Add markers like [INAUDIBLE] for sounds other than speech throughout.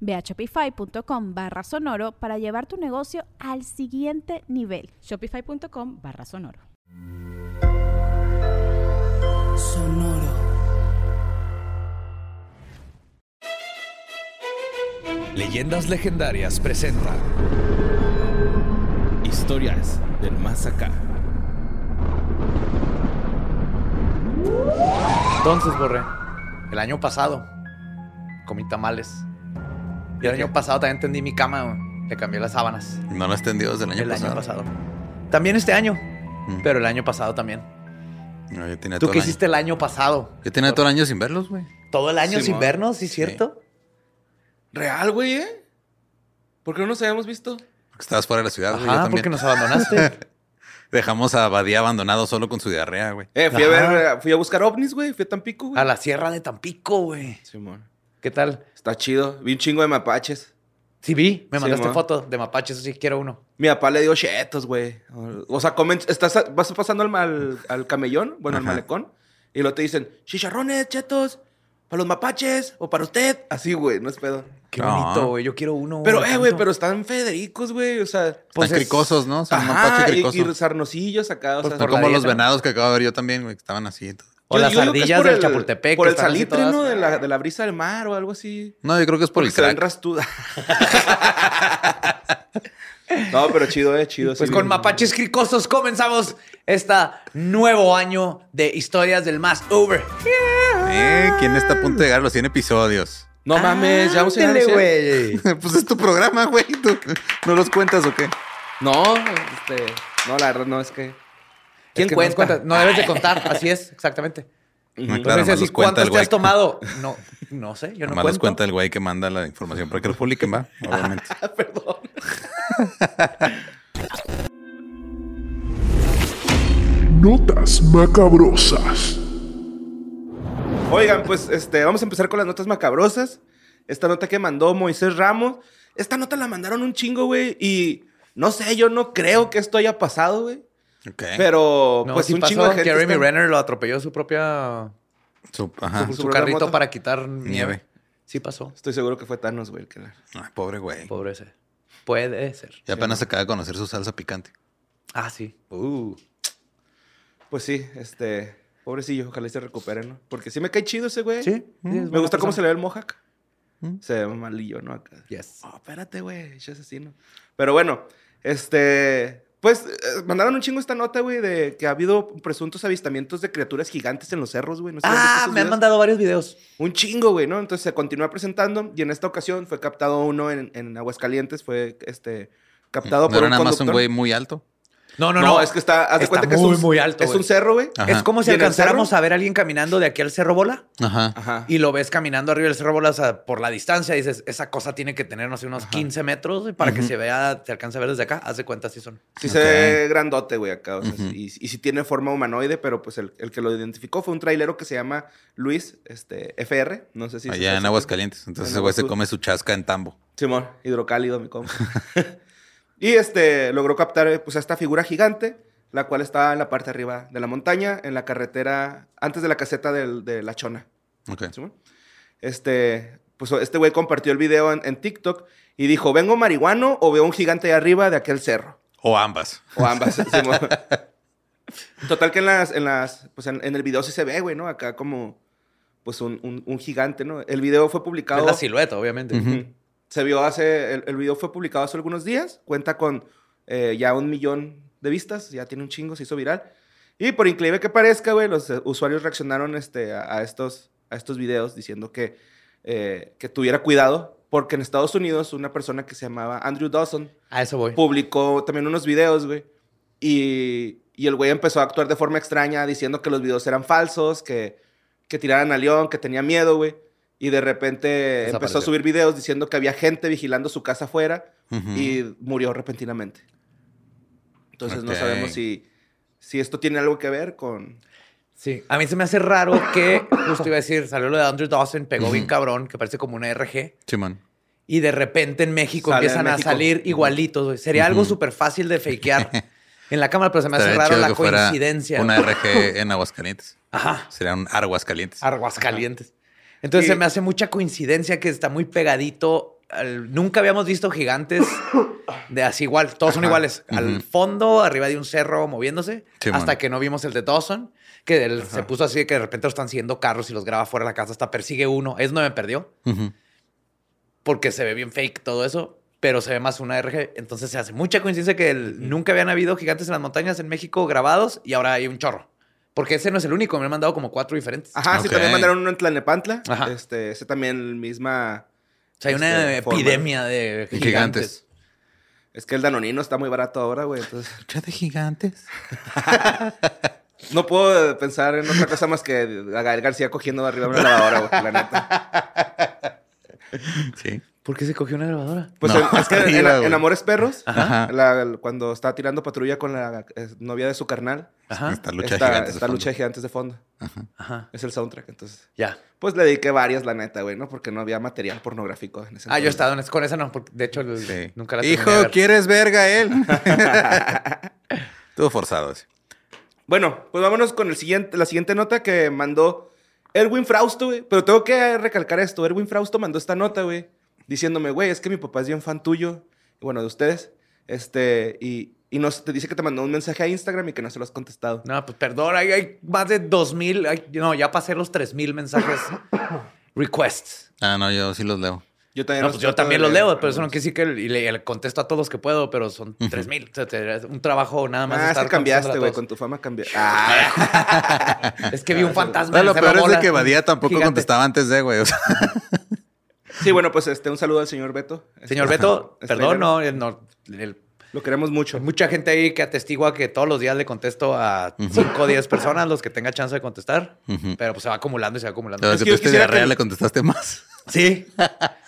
Ve a shopify.com barra sonoro para llevar tu negocio al siguiente nivel. Shopify.com barra sonoro. Sonoro. Leyendas Legendarias presenta Historias del Más Acá. Entonces, Borre, el año pasado comí tamales. Y el año pasado también tendí mi cama, güey. Le cambié las sábanas. No lo has tendido desde el año el pasado. año pasado. También este año, Mm. pero el año pasado también. No, yo tenía ¿Tú todo qué el año. hiciste el año pasado? Yo tenía todo el año sin verlos, güey. ¿Todo el año sin vernos? ¿Sí, cierto? Real, güey, ¿eh? ¿Por qué no nos habíamos visto? Porque estabas fuera de la ciudad, güey. yo Ajá, también. porque nos abandonaste. [LAUGHS] Dejamos a Badía abandonado solo con su diarrea, güey. Eh, fui a ver, fui a buscar ovnis, güey. Fui a Tampico, güey. a la sierra de Tampico, güey. Simón. ¿Qué tal? Está chido. Vi un chingo de mapaches. Sí, vi. Me Sí, mandaste mo. foto de mapaches, sí quiero uno. Mi papá le dio chetos, güey. O sea, comen, estás, vas pasando al, al, al camellón, bueno, al malecón, y luego te dicen, chicharrones, chetos, para los mapaches o para usted. Así, güey, no es pedo. Qué No. bonito, güey. Yo quiero uno. Pero, eh, güey, pero están Federicos, güey. O sea, Están es- cricosos, ¿no? Son ajá, mapache y, cricoso. y sarnosillos acá, o Pues sea. La como los ¿no? venados que acabo de ver yo también, güey, que estaban así. y todo. O Yo- las yo ardillas del el- Chapultepec. Por el salitre, ¿no? De la, de la brisa del mar o algo así. No, yo creo que es por Porque el se crack. rastudas. [LAUGHS] no, pero chido, eh, chido. Pues sí, con vi- mapaches cricosos comenzamos este nuevo año de historias del más over. Eh, ¿quién está a punto de llegar a los 100 episodios? No mames, ya vamos a güey. [LAUGHS] pues es tu programa, güey. ¿Tú ¿No los cuentas o qué? No, este. No, la verdad, no, es que. Es ¿Quién que no cuenta? cuentas, No, debes de [LAUGHS] contar, así es, exactamente. No, claro, Entonces, nomás así, los cuenta ¿cuántos el te has tomado? [LAUGHS] No, no sé, yo no cuento. cuenta el güey que manda la información para que lo publiquen, va, [LAUGHS] obviamente. Perdón. Notas macabrosas. Oigan, pues este, vamos a empezar con las notas macabrosas. Esta nota que mandó Moisés Ramos. Esta nota la mandaron un chingo, güey. Y no sé, yo no creo que esto haya pasado, güey. Ok. Pero, No, pues sí un pasó, chingo de gente. Jeremy está- Renner lo atropelló su propia... Su, ajá. su, su su propia carrito moto. para quitar nieve. Nieve. Sí pasó. Estoy seguro que fue Thanos, güey. el que la- Ay, pobre güey. Pobre ese. Puede ser. Ya apenas acaba de conocer su salsa picante. Ah, sí. Uh. Pues sí, este. Pobrecillo, ojalá y se recupere, ¿no? Porque sí me cae chido ese güey. Sí. sí, es Me gusta cómo se le ve el mohawk. Mm. Se ve malillo, ¿no? Acá. Yes. Oh, espérate, güey, ese asesino. Pero bueno, este. Pues eh, mandaron un chingo esta nota, güey, de que ha habido presuntos avistamientos de criaturas gigantes en los cerros, güey. No sé Ah, me han mandado varios videos. Un chingo, güey, ¿no? Entonces se continúa presentando y en esta ocasión fue captado uno en, en Aguascalientes, fue este captado ¿No por era un nada más un güey muy alto? No, no, No, no. es que está, haz de Está cuenta que es muy, un, muy alto, Es güey. un cerro, güey. Ajá. Es como si ¿Y en el alcanzáramos a ver a alguien caminando de aquí al Cerro Bola Ajá. Ajá. y lo ves caminando arriba del Cerro Bola o sea, por la distancia. y Dices, esa cosa tiene que tener, no sé, unos 15 metros güey, para que se vea, te alcance a ver desde acá. Haz de cuenta si son. Sí Ok. se ve grandote, güey, acá. o sea, Ujú. y, y sí tiene forma humanoide, pero pues el, el que lo identificó fue un trailero que se llama Luis este, FR. No sé si... Allá en Aguascalientes. Entonces En ese güey se come su chasca en tambo. Simón, hidrocálido, mi compa. [LAUGHS] y este logró captar pues, a esta figura gigante, la cual estaba en la parte de arriba de la montaña, en la carretera, antes de la caseta del- de La Chona. Ok. Simón. Este, pues este güey compartió el video en, en TikTok y dijo, ¿vengo marihuano o veo un gigante ahí arriba de aquel cerro? O ambas. O ambas. [LAUGHS] Simón. Total que en las, en las, pues en, en el video sí se ve, güey, ¿no? Acá como, pues un, un- un gigante, ¿no? El video fue publicado. Es la silueta, obviamente. Ujú. Se vio hace, el, el video fue publicado hace algunos días, cuenta con eh, ya un millón de vistas, ya tiene un chingo, se hizo viral. Y por increíble que parezca, güey, los eh, usuarios reaccionaron este, a, a estos, a estos videos diciendo que, eh, que tuviera cuidado porque en Estados Unidos una persona que se llamaba Andrew Dawson A eso voy. publicó también unos videos, güey. Y, y el güey empezó a actuar de forma extraña diciendo que los videos eran falsos, que, que tiraran a León, que tenía miedo, güey. Y de repente empezó a subir videos diciendo que había gente vigilando su casa afuera y murió repentinamente. Entonces no sabemos si, si esto tiene algo que ver con... Sí. A mí se me hace raro que, [COUGHS] justo iba a decir, salió lo de Andrew Dawson, pegó bien cabrón, que parece como una RG. Simón. Y de repente en México Sale empiezan en a salir igualitos, güey. Sería algo súper fácil de fakear [LAUGHS] en la cámara, pero se me hace raro la coincidencia. Una. RG en Aguascalientes. Ajá. Sería un Arguascalientes. Aguascalientes. Entonces Y- se me hace mucha coincidencia que está muy pegadito. al- Nunca habíamos visto gigantes [COUGHS] de así igual. Todos son iguales. Al fondo, arriba de un cerro, moviéndose. Sí, hasta man. que no vimos el de Dawson. Que él se puso así de que de repente lo están siguiendo carros y los graba fuera de la casa. Hasta persigue uno. Es no me perdió. Porque se ve bien fake todo eso. Pero se ve más una RG. Entonces se hace mucha coincidencia que el- nunca habían habido gigantes en las montañas en México grabados. Y ahora hay un chorro. Porque ese no es el único. Me han mandado como cuatro diferentes. Ajá, sí, también mandaron uno en Tlanepantla. Ajá. Este, ese también misma... O sea, hay una Este, forma. epidemia de gigantes. Es que el danonino está muy barato ahora, güey. Entonces, [LAUGHS] Lucha de gigantes. [LAUGHS] no puedo pensar en otra cosa más que a Gael García cogiendo arriba de una lavadora, güey, la neta. Sí. ¿Por qué se cogió una grabadora? Pues No, en- es que en. Amores Perros, Ajá. la- cuando está tirando patrulla con la eh, novia de su carnal, Ajá. Esta lucha está, de gigantes. de está fondo. lucha de gigantes de fondo. Ajá. Es el soundtrack, entonces. Ya. Pues le dediqué varias, la neta, güey, ¿no? Porque no había material pornográfico en ese Ah, yo he estado con esa no, porque de hecho el- Sí. nunca la Hijo, ver. ¿quieres verga él? [LAUGHS] Estuvo forzado. sí. Bueno, pues vámonos con el siguiente, la siguiente nota que mandó Erwin Frausto, güey. Pero tengo que recalcar esto. Erwin Frausto mandó esta nota, güey. Diciéndome, güey, es que mi papá es bien fan tuyo. Bueno, de ustedes. Este, y, y nos, te dice que te mandó un mensaje a Instagram y que no se lo has contestado. No, pues perdón, hay, hay más de 2000, hay- no, ya pasé los 3000 mensajes [COUGHS] requests. Ah, no, yo sí los leo. Yo también, No, los pues yo también los leo, pero eso no quiere decir que y le, le contesto a todos los que puedo, pero son 3000. O sea, te- es un trabajo nada más. Ah, es estar que cambiaste, güey. Con tu fama cambiaste. [LAUGHS] Ah. Es que vi un fantasma. Pero en lo el peor es de que Badía tampoco gigante. contestaba antes de, güey. o sea. [LAUGHS] sí, bueno, pues este, un saludo al señor Beto. Señor Este, [LAUGHS] Beto, Estrella, perdón, no, el- no, el- Lo queremos mucho. Hay mucha gente ahí que atestigua que todos los días le contesto a 5 o 10 personas los que tenga chance de contestar. Pero pues se va acumulando y se va acumulando. Pero Es que este diarrea que- le contestaste más. [LAUGHS] Sí,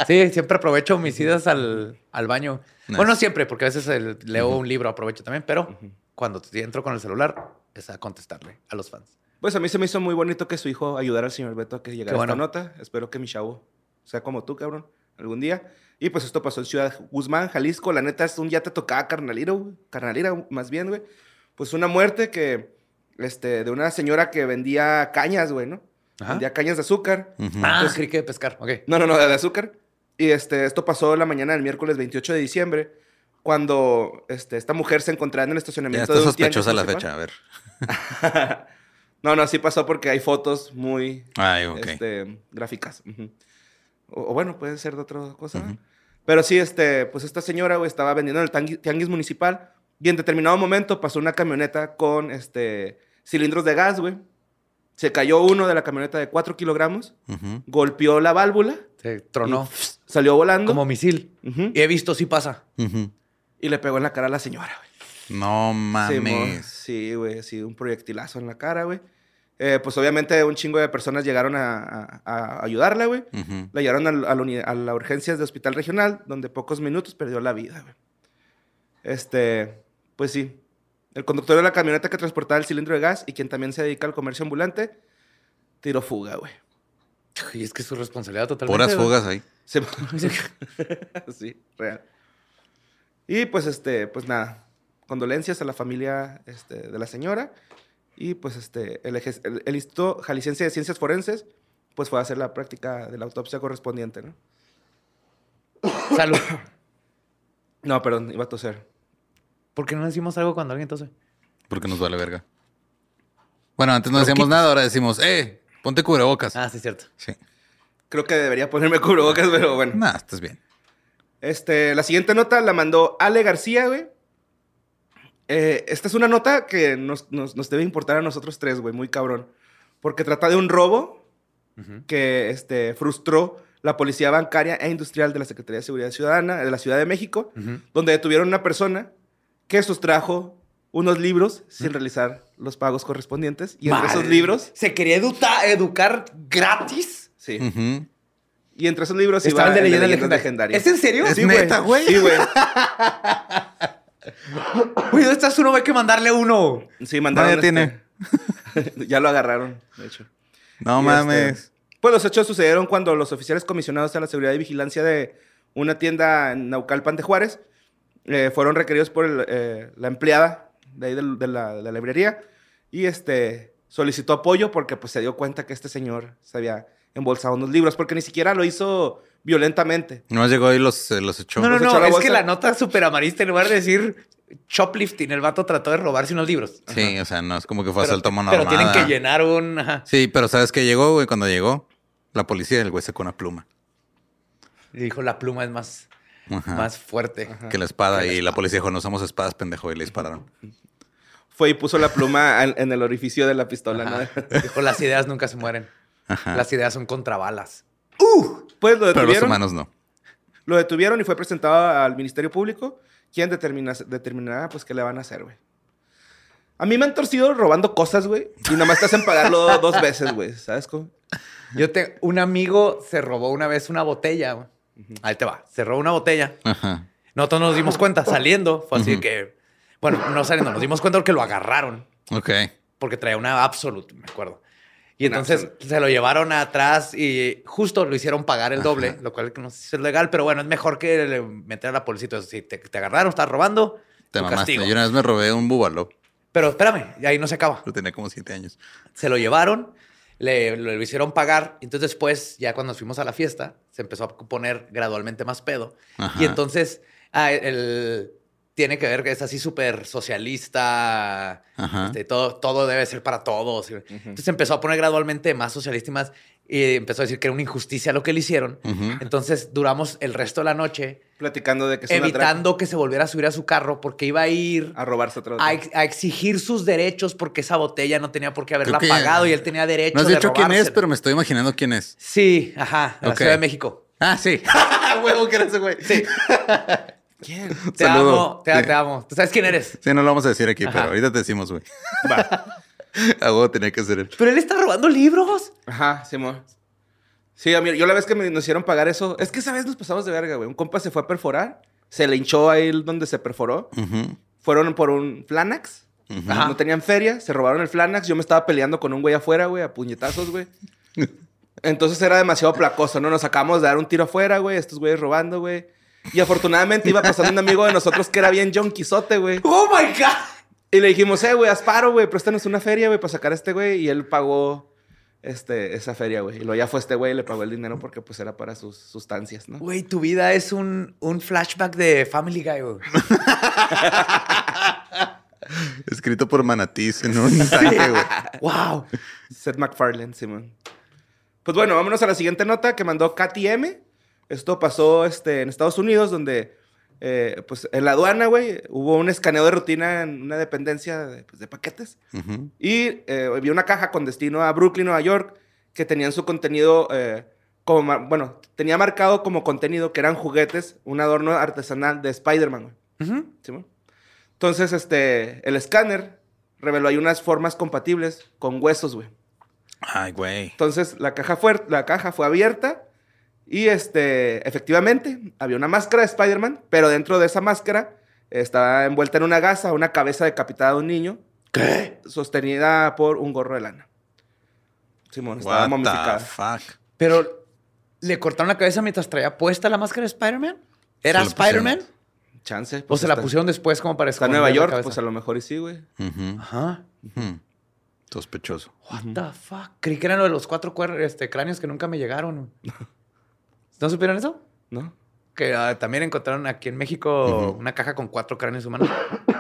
sí, siempre aprovecho mis idas al, al baño. Nice. Bueno, no siempre, porque a veces el- leo un libro, aprovecho también, pero cuando entro con el celular es a contestarle a los fans. Pues a mí se me hizo muy bonito que su hijo ayudara al señor Beto a que llegara Qué a esta bueno. nota. Espero que mi chavo sea como tú, cabrón, algún día. Y pues esto pasó en Ciudad Guzmán, Jalisco. La neta es un ya te tocaba carnalero, güey. carnalera más bien, güey. Pues una muerte que, este, de una señora que vendía cañas, güey, ¿no? Ajá. Vendía cañas de azúcar. Ah, creí que de pescar. Ok. No, no, no, de azúcar. Y este, esto pasó la mañana del miércoles 28 de diciembre, cuando este, esta mujer se encontraba en el Ya estacionamiento está de un tianguis sospechosa la fecha, a ver. [LAUGHS] no, no, sí pasó porque hay fotos muy Ay, ok. este, gráficas. Ujú. O, o bueno, puede ser de otra cosa. ¿no? Pero sí, este, pues esta señora, güey, estaba vendiendo en el tianguis municipal y en determinado momento pasó una camioneta con este, cilindros de gas, güey. Se cayó uno de la camioneta de 4 kilogramos, golpeó la válvula, Se tronó y salió volando como misil. Y he visto si pasa. Y le pegó en la cara a la señora, güey. No Sí, mames. Sí, güey, sí, un proyectilazo en la cara, güey. Eh, pues obviamente un chingo de personas llegaron a, a- a ayudarla, güey. Ujú. La llevaron al- a, la a la urgencias de hospital regional, donde pocos minutos perdió la vida, güey. Este, pues sí. El conductor de la camioneta que transportaba el cilindro de gas y quien también se dedica al comercio ambulante, tiró fuga, güey. Y es que es su responsabilidad totalmente. Puras fugas ahí. Se- [LAUGHS] sí, real. Y pues este, pues nada, condolencias a la familia este, de la señora. Y pues este, el, eje- el, el Instituto Jalisciense de Ciencias Forenses, pues fue a hacer la práctica de la autopsia correspondiente, ¿no? Salud. [COUGHS] No, perdón, iba a toser. ¿Por qué no decimos algo cuando alguien tose? Porque nos vale verga. Bueno, antes no Pero decíamos nada, ahora decimos, eh, ponte cubrebocas. Ah, sí, es cierto. Sí. Creo que debería ponerme cubrebocas, pero bueno. Nah, estás bien. Este, la siguiente nota la mandó Ale García, güey. Eh, esta es una nota que nos, nos- nos debe importar a nosotros tres, güey, muy cabrón. Porque trata de un robo que este, frustró la Policía Bancaria e Industrial de la Secretaría de Seguridad Ciudadana de la Ciudad de México, donde detuvieron a una persona que sustrajo unos libros sin realizar los pagos correspondientes. Y entre esos libros, Se quería eduta- educar gratis. sí. Ujú. Y entre esos libros Estaba iba el de leyendas legendarias. ¿Es en serio? Es Sí, güey. Sí, güey. [LAUGHS] Güey, ¿dónde estás uno? Hay que mandarle uno. Sí, mandaron. Ya tiene. este- [LAUGHS] ya lo agarraron, de hecho. No Y, mames. este, pues los hechos sucedieron cuando los oficiales comisionados a la seguridad y vigilancia de una tienda en Naucalpan de Juárez eh, fueron requeridos por el, eh, la empleada de ahí del- de, la, de la librería y este solicitó apoyo porque pues se dio cuenta que este señor se había embolsado unos libros porque ni siquiera lo hizo violentamente. Nomás llegó y los, eh, los echó. No, no, no. echó la Es bolsa. que la nota súper amarista, en lugar de decir shoplifting, el vato trató de robarse unos libros. Sí, o sea, no es como que fue Pero, asalto mano pero tienen que llenar un... ajá. Sí, pero ¿sabes qué llegó, güey? Cuando llegó, la policía, el güey sacó una pluma. Y dijo, la pluma es más, Ajá. más fuerte. Que la espada. y la policía dijo, no usamos espadas, pendejo. Y le dispararon. Fue y puso la pluma [LAUGHS] en, en el orificio de la pistola. ¿no? Dijo, las ideas nunca se mueren. Ajá. Las ideas son contra balas. Pues lo Pero los detuvieron. humanos no. Lo detuvieron y fue presentado al Ministerio Público, quien determina, determinará pues qué le van a hacer, güey. A mí me han torcido robando cosas, güey, y nada más te hacen pagarlo [LAUGHS] dos veces, güey, ¿sabes cómo? Yo te... Un amigo se robó una vez una botella. güey. Ahí te va. Se robó una botella. Ajá. Nosotros nos dimos cuenta saliendo. Fue así que... Bueno, no saliendo. Nos dimos cuenta porque lo agarraron. Ok. Porque traía una Absolute, me acuerdo. Y entonces se lo llevaron atrás y justo lo hicieron pagar el doble, lo cual no sé si es legal, pero bueno, es mejor que le- meter a la policía. Entonces, si te, te agarraron, estás robando, Te mamaste. castigo. Yo una vez me robé un búbalo. Pero espérame, ahí no se acaba. Pero tenía como siete años. Se lo llevaron, le, lo, lo hicieron pagar. y Entonces después, ya cuando nos fuimos a la fiesta, se empezó a poner gradualmente más pedo. Ajá. Y entonces, ah, el, tiene que ver que es así súper socialista. Ajá. este, todo, todo debe ser para todos. Entonces empezó a poner gradualmente más socialista y más. Y empezó a decir que era una injusticia lo que le hicieron. Entonces duramos el resto de la noche Platicando de que es evitando que se volviera a subir a su carro porque iba a ir a robarse otra a, ex- a exigir sus derechos porque esa botella no tenía por qué haberla Creo que- pagado y él tenía derecho No has de dicho quién es, pero me estoy imaginando quién es. Sí, ajá, de la Ok. Ciudad de México. Ah, sí. [LAUGHS] Huevo que era ese güey. Sí. [LAUGHS] ¿Quién? [LAUGHS] Te Saludo. amo, te, Sí. te amo. ¿Tú sabes quién eres? Sí, no lo vamos a decir aquí, Ajá. pero ahorita te decimos, güey. Va. [LAUGHS] A huevo tenía que ser él. Pero él está robando libros. Ajá, Simón. Sí, a mí, yo la vez que me, nos hicieron pagar eso, es que esa vez nos pasamos de verga, güey. Un compa se fue a perforar, se le hinchó ahí donde se perforó. Fueron por un Flanax. Ajá. No tenían feria, se robaron el Flanax. Yo me estaba peleando con un güey afuera, güey, a puñetazos, güey. [LAUGHS] Entonces era demasiado placoso, ¿no? Nos sacamos de dar un tiro afuera, güey, estos güeyes robando, güey. Y afortunadamente iba pasando un amigo de nosotros que era bien John Quijote, güey. Oh my God. Y le dijimos, eh, güey, Asparo, güey, préstanos una feria, güey, para sacar a este güey. Y él pagó este, esa feria, güey. Y luego ya fue este güey y le pagó el dinero porque pues era para sus sustancias, ¿no? Güey, tu vida es un, un flashback de Family Guy, güey. [LAUGHS] Escrito por Manatís en un tanque, güey. [LAUGHS] wow. Seth MacFarlane, Simón. Pues bueno, vámonos a la siguiente nota que mandó Katy M. Esto pasó este, en Estados Unidos, donde eh, pues en la aduana, güey, hubo un escaneo de rutina en una dependencia de, pues, de paquetes. Y eh, había una caja con destino a Brooklyn, Nueva York, que tenían su contenido, eh, como, bueno, tenía marcado como contenido que eran juguetes, un adorno artesanal de Spider-Man. Simón. Entonces, este, el escáner reveló ahí unas formas compatibles con huesos, güey. Ay, güey. Entonces, la caja fue, la caja fue abierta y, este, efectivamente, había una máscara de Spider-Man, pero dentro de esa máscara estaba envuelta en una gasa una cabeza decapitada de un niño ¿Qué? sostenida por un gorro de lana. Simón, estaba What momificada. the fuck. Pero le cortaron la cabeza mientras traía puesta la máscara de Spider-Man. ¿Era. Spider-Man? Chance. ¿O pues, se la pusieron después como para Está en esconder Nueva York, pues a lo mejor y sí, güey. Ajá. Sospechoso. What the fuck? Creí que eran lo de los cuatro este, cráneos que nunca me llegaron. [LAUGHS] ¿No supieron eso? ¿No? Que ah, también encontraron aquí en México una caja con cuatro cráneos humanos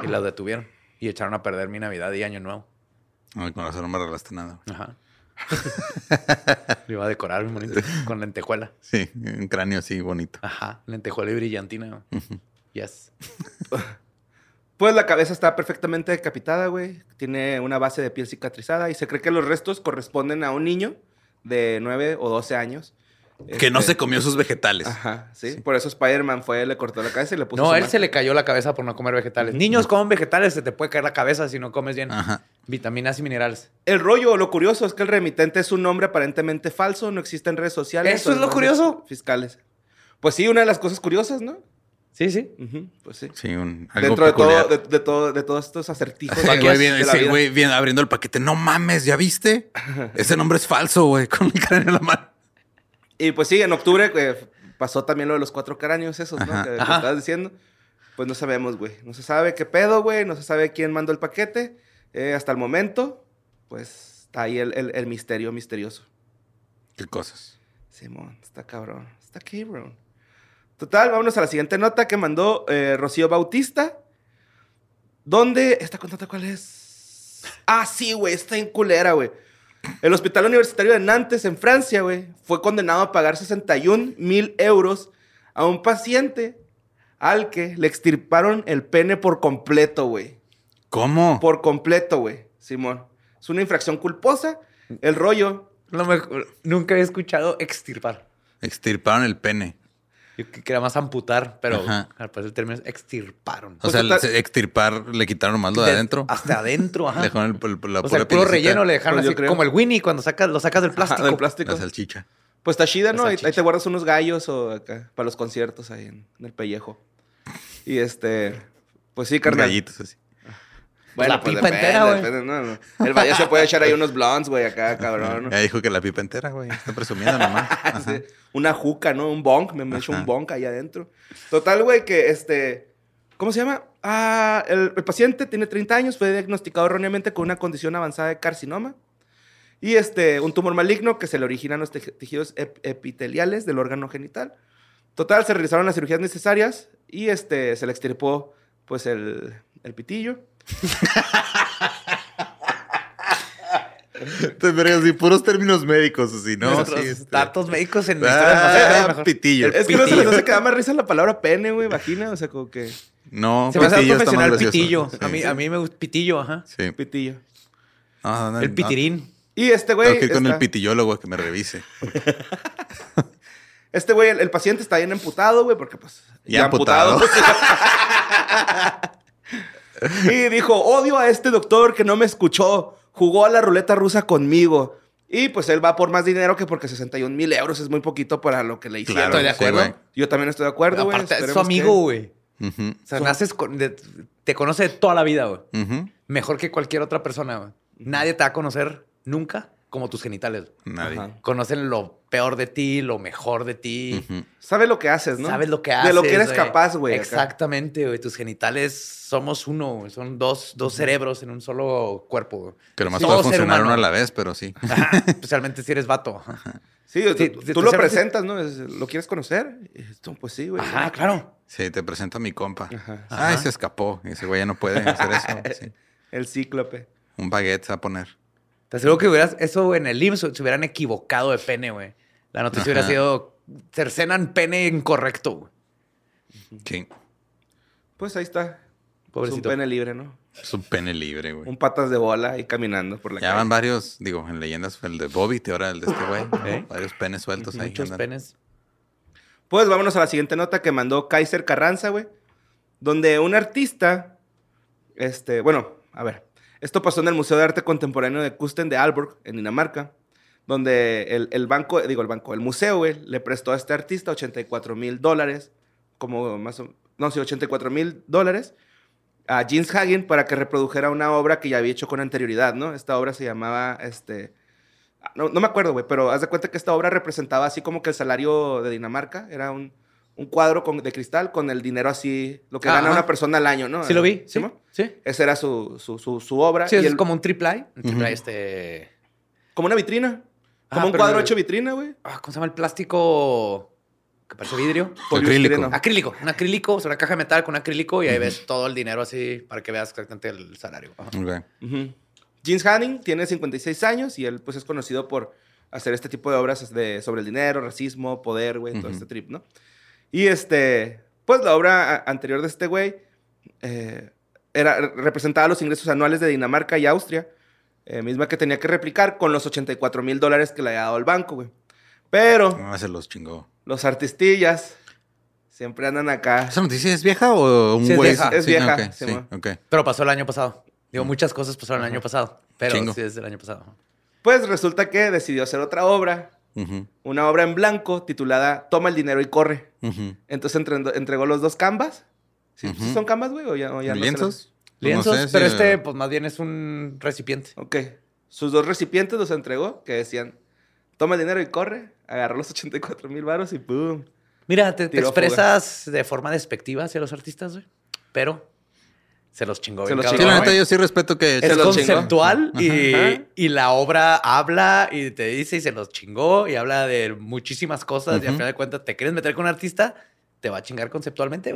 y la detuvieron. Y echaron a perder mi Navidad y Año Nuevo. Ay, con razón no me arreglaste nada. Ajá. Lo iba a decorar muy bonito con lentejuela. Sí, un cráneo así bonito. Ajá. Lentejuela y brillantina. Yes. Pues la cabeza está perfectamente decapitada, güey. Tiene una base de piel cicatrizada y se cree que los restos corresponden a un niño de 9 o 12 años. Que no Este, se comió sus vegetales. Ajá, ¿sí? Por eso Spider-Man fue, le cortó la cabeza y le puso No, a él mano. se le cayó la cabeza por no comer vegetales. Niños comen vegetales, se te puede caer la cabeza si no comes bien Ajá. vitaminas y minerales. El rollo, lo curioso es que el remitente es un nombre aparentemente falso, no existe en redes sociales. ¿Eso es lo curioso? Fiscales. Pues sí, una de las cosas curiosas, ¿no? Sí, sí. Pues sí. Sí, un, algo Dentro de, todo, de, de todo, de todos estos acertijos. Sí, güey, bien, de la sí, vida. güey, bien abriendo el paquete. No mames, ¿ya viste? [LAUGHS] Ese nombre es falso, güey, [LAUGHS] con el cráneo en la mano. Y pues sí, en octubre eh, pasó también lo de los cuatro cráneos esos, ¿no? Ajá. Que, que estabas diciendo. Pues no sabemos, güey. No se sabe qué pedo, güey. No se sabe quién mandó el paquete. Eh, hasta el momento, pues está ahí el, el- el misterio misterioso. Qué cosas. Simón, está cabrón. Está cabrón. Total, vámonos a la siguiente nota que mandó eh, Rocío Bautista. ¿Dónde? ¿Esta nota cuál es? Ah, sí, güey. Está en culera, güey. El Hospital Universitario de Nantes, en Francia, güey, fue condenado a pagar 61 mil euros a un paciente al que le extirparon el pene por completo, güey. ¿Cómo? Por completo, güey. Simón. Es una infracción culposa. El rollo Lo mejor- nunca había escuchado extirpar. Extirparon el pene. Yo que quería más amputar, pero Ajá. al parecer el término es extirparon. O Pues sea, total- extirpar, le quitaron más lo de De- adentro. Hasta adentro, ajá. [LAUGHS] Le dejaron el, el- la o sea, pura el puro relleno le dejaron Pues así creo. como el Winnie cuando sacas, lo sacas del Ajá, plástico. del plástico. La salchicha. Pues está chida, ¿no? Ahí, ahí te guardas unos gallos o acá, para los conciertos ahí en, en el pellejo. Y este, pues sí, carnal. gallitos así. La pues pipa depende, entera, güey. depende, no, no. El valle se puede echar ahí unos blondes, güey, acá, cabrón. ¿no? Ya dijo que la pipa entera, güey. Está presumiendo nomás. [LAUGHS] Sí, Una juca, ¿no? Un bonk, me, me echo un bonk ahí adentro. Total, güey, que este, ¿cómo se llama? Ah, el, el paciente tiene 30 años, fue diagnosticado erróneamente con una condición avanzada de carcinoma. Y este, un tumor maligno que se le origina en los tej- tejidos ep- epiteliales del órgano genital. Total, se realizaron las cirugías necesarias y este, se le extirpó, pues, el, el pitillo. Pero así, puros términos médicos, así, ¿no? Sí, este- datos médicos en Ah, mejor. pitillo. Es que no se les hace que da más risa la palabra pene, güey, vagina, o sea, como que No, Se me hace pitillo está más profesional pitillo. Sí. A, mí, a mí me gusta pitillo, ajá. Sí. pitillo. No, no, El no. pitirín. Y este güey... Tengo que ir con el pitillólogo a que me revise. [LAUGHS] Este güey, el, el paciente está bien emputado, güey, porque pues... Ya amputado. [LAUGHS] y dijo, odio a este doctor que no me escuchó. Jugó a la ruleta rusa conmigo. Y pues él va por más dinero que porque 61 mil euros es muy poquito para lo que le hicieron. Claro, Estoy de sí, acuerdo. güey. Yo también estoy de acuerdo, güey. Aparte, es su amigo, que- güey. O sea, naces con... de- te conoce de toda la vida, güey. Mejor que cualquier otra persona, güey. Nadie te va a conocer nunca como tus genitales. Nadie. Ajá. Conocen lo peor de ti, lo mejor de ti. Ujú. Sabe lo que haces, ¿no? Sabes lo que haces. De lo que eres capaz, güey. Exactamente, güey. Tus genitales somos uno. Son dos, dos cerebros en un solo cuerpo. Que nomás Sí. puede funcionar uno a la vez, pero sí. Ajá, [LAUGHS] Especialmente si eres vato. Ajá, Sí, tú, Sí, tú sí, lo presentas, ¿no? ¿Lo quieres conocer? Pues sí, güey. Ajá, claro. Sí, te presento a mi compa. Ajá. Ay, se escapó. Y ese güey ya no puede hacer eso. [LAUGHS] Sí. El cíclope. Un baguette se va a poner. Te aseguro que hubieras, eso en el IMSS se hubieran equivocado de pene, güey. La noticia hubiera sido cercenan pene incorrecto, güey. Sí. Pues ahí está. Es un Pobrecito. pene libre, ¿no? Es un pene libre, güey. Un patas de bola ahí caminando por la Ya calle. van varios, digo, en leyendas fue el de Bobby y ahora el de este güey. [LAUGHS] ¿Eh? Varios penes sueltos ahí. Muchos penes. Pues vámonos a la siguiente nota que mandó Kaiser Carranza, güey. Donde un artista, este, bueno, a ver, esto pasó en el Museo de Arte Contemporáneo de Kusten de Aalborg, en Dinamarca, donde el, banco, digo el banco, el museo, güey, le prestó a este artista 84 mil dólares, como más o no, sí, 84 mil dólares, a James Hagen para que reprodujera una obra que ya había hecho con anterioridad, ¿no? Esta obra se llamaba, este, no, no me acuerdo, güey, pero haz de cuenta que esta obra representaba así como que el salario de Dinamarca era un, un cuadro con- de cristal con el dinero así, lo que gana Ajá. una persona al año, ¿no? Sí lo vi. Sí, mo? sí. Esa era su, su, su, su obra. Sí, y es el- como un triple A. Un triple A, Ujú. este... como una vitrina. Ah, Como un cuadro hecho vitrina, güey. ah, ¿Cómo se llama el plástico que parece vidrio? Acrílico. Acrílico. Un acrílico, o sea, una caja de metal con acrílico y ahí ves todo el dinero así para que veas exactamente el salario. Ajá. Ok. Ujú. James Hanning tiene 56 años y él pues es conocido por hacer este tipo de obras de, sobre el dinero, racismo, poder, güey, todo este trip, ¿no? Y este, pues la obra anterior de este güey, eh, era, representaba los ingresos anuales de Dinamarca y Austria, eh, misma que tenía que replicar con los 84 mil dólares que le había dado el banco, güey. Pero No, se los chingó. los artistillas siempre andan acá. ¿Esa noticia es vieja o un Sí, es güey? vieja. Es vieja, ok, sí, sí, mo. ok. Pero pasó el año pasado. Digo, muchas cosas pasaron el año pasado. Pero Chingo. sí es del año pasado. Pues resulta que decidió hacer otra obra, Una obra en blanco titulada Toma el dinero y corre. Entonces entre- entregó los dos canvas. ¿Sí, Ujú. ¿sí son canvas, güey? ¿O ya, o ya no se ¿Lienzos? Lienzos, No sé si- pero este, pues más bien es un recipiente. Ok. Sus dos recipientes los entregó que decían Toma el dinero y corre. Agarró los 84 mil varos y ¡pum! Mira, te, expresas de forma despectiva hacia los artistas, güey. Pero se los chingó. Se bien los cabrón, Sí, la neta, yo sí respeto que... Es Se los chingó. conceptual y, y la obra habla y te dice y se los chingó y habla de muchísimas cosas y al final de cuentas te quieres meter con un artista, te va a chingar conceptualmente.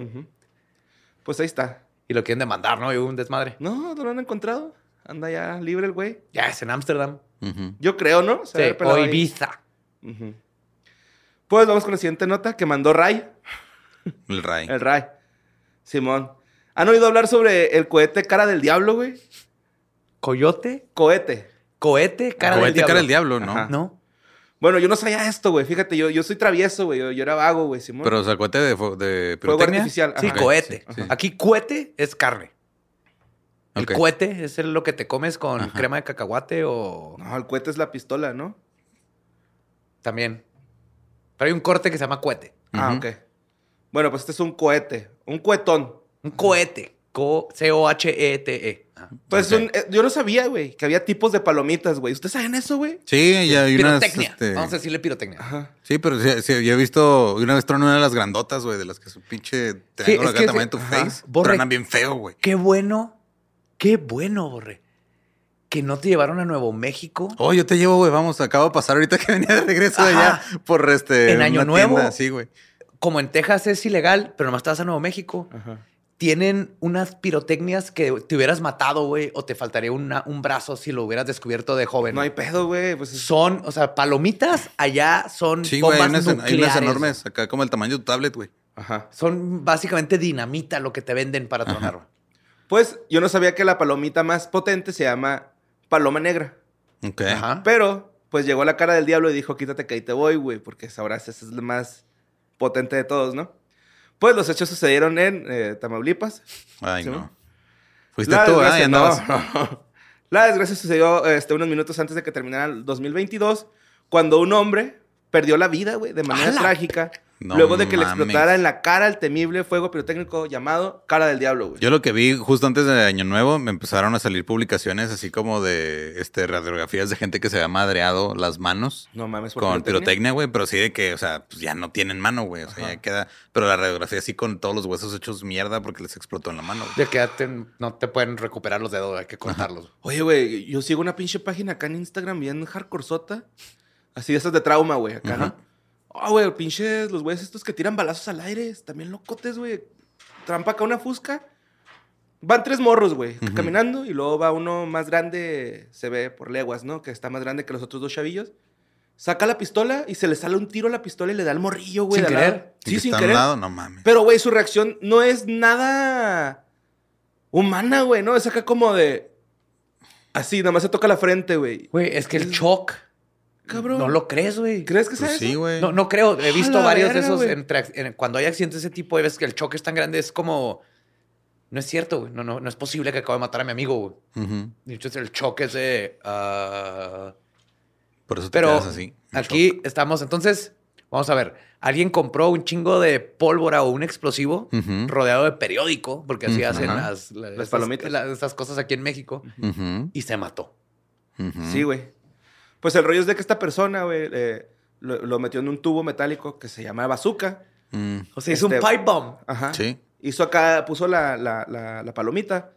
Pues ahí está. y lo quieren demandar, ¿no? Y hubo un desmadre. No, no lo han encontrado. Anda ya libre el güey. Ya es en Ámsterdam. Yo creo, ¿no? Se Sí, o. Ibiza. Pues vamos con la siguiente nota que mandó Ray. El Ray. El Ray. Simón. ¿Han oído hablar sobre el cohete cara del diablo, güey? Coyote, Cohete. cohete, cara del Cohete, diablo. cara del diablo, ¿no? Ajá. ¿No? Bueno, yo no sabía esto, güey. Fíjate, yo, yo soy travieso, güey. Yo, yo era vago, güey, Simón. Pero, o sea, cohete de, de Fuego artificial. Sí, Ajá. cohete. sí, sí. Aquí cohete es carne. El cohete es el- lo que te comes con Ajá. crema de cacahuate o No, el cohete es la pistola, ¿no? también. Pero hay un corte que se llama cohete. Ah, Ujú. ok. Bueno, pues este es un cohete. Un cohetón. Un cohete. Co- C-O-H-E-T-E. Ajá. Pues Ok. un- eh, yo no sabía, güey, que había tipos de palomitas, güey. ¿Ustedes saben eso, güey? Sí, ya hay unas... Pirotecnia. este, Vamos a decirle pirotecnia. Ajá. Sí, pero sí, sí, yo he visto... Una vez troné una de las grandotas, güey, de las que su pinche... Es acá que tamaño ese- tu ajá. face. Borre- Tronan bien feo, güey. Qué bueno. Qué bueno, Borre. Que no te llevaron a Nuevo México. Oh, yo te llevo, güey, vamos, acabo de pasar ahorita que [LAUGHS] venía de regreso de allá por este... En Año Nuevo. tienda, Sí, güey. Como en Texas es ilegal, pero nomás te vas a Nuevo México. Ajá. Tienen unas pirotecnias que te hubieras matado, güey, o te faltaría una- un brazo si lo hubieras descubierto de joven. No hay pedo, güey. Pues es- Son, o sea, palomitas allá son Sí, güey, hay hay unas enormes acá como el tamaño de tu tablet, güey. Ajá. Son básicamente dinamita lo que te venden para tronar. Pues yo no sabía que la palomita más potente se llama paloma negra. Ok. Ajá. Pero, pues llegó la cara del diablo y dijo, quítate que ahí te voy, güey, porque sabrás, ese es el más potente de todos, ¿no? Pues los hechos sucedieron en eh, Tamaulipas. Ay, ¿Sí, no. Fuiste La tú, Ya no, no. [LAUGHS] La desgracia sucedió este, unos minutos antes de que terminara el 2022, cuando un hombre perdió la vida, güey, de manera trágica, No luego de que le explotara en la cara el temible fuego pirotécnico llamado cara del diablo, güey. Yo lo que vi justo antes de Año Nuevo, me empezaron a salir publicaciones así como de este, radiografías de gente que se había madreado las manos No mames, ¿por con pirotecnia, güey, pero sí de que, o sea, pues ya no tienen mano, güey, o sea, Ajá. ya queda, pero la radiografía así con todos los huesos hechos mierda porque les explotó en la mano. güey. De que ya te- no te pueden recuperar los dedos, hay que cortarlos. Oye, güey, yo sigo una pinche página acá en Instagram bien hardcore sota. Así de esas de trauma, güey, acá, Ajá. ¿no? Ah, güey, pinches los güeyes estos que tiran balazos al aire, también locotes, güey. Trampa acá una fusca. Van tres morros, güey, caminando y luego va uno más grande, se ve por leguas, ¿no? Que está más grande que los otros dos chavillos. Saca la pistola y se le sale un tiro a la pistola y le da al morrillo, güey. Sin de querer. Sí, que sin querer. lado, no mames. Pero, güey, su reacción no es nada humana, güey, ¿no? Es acá como de... Así, nada más se toca la frente, güey. Güey, es que el shock. Cabrón. No lo crees, güey. ¿Crees que sea Pues sí, güey. No, no creo. He visto varios de esos. en en- cuando hay accidentes de ese tipo, y ves que el choque es tan grande, es como. No es cierto, güey. No, no, no es posible que acabe de matar a mi amigo, güey. Y entonces el choque es de. ah, Por eso te Pero quedas así. aquí estamos. Entonces, vamos a ver. Alguien compró un chingo de pólvora o un explosivo rodeado de periódico, porque así hacen las, la- Las esas- palomitas. la- esas cosas aquí en México, y se mató. Sí, güey. Pues el rollo es de que esta persona, güey, eh, lo, lo metió en un tubo metálico que se llama bazooka. Mm. O sea, hizo Este- un pipe bomb. Ajá. Sí. Hizo acá, puso la, la, la, la palomita,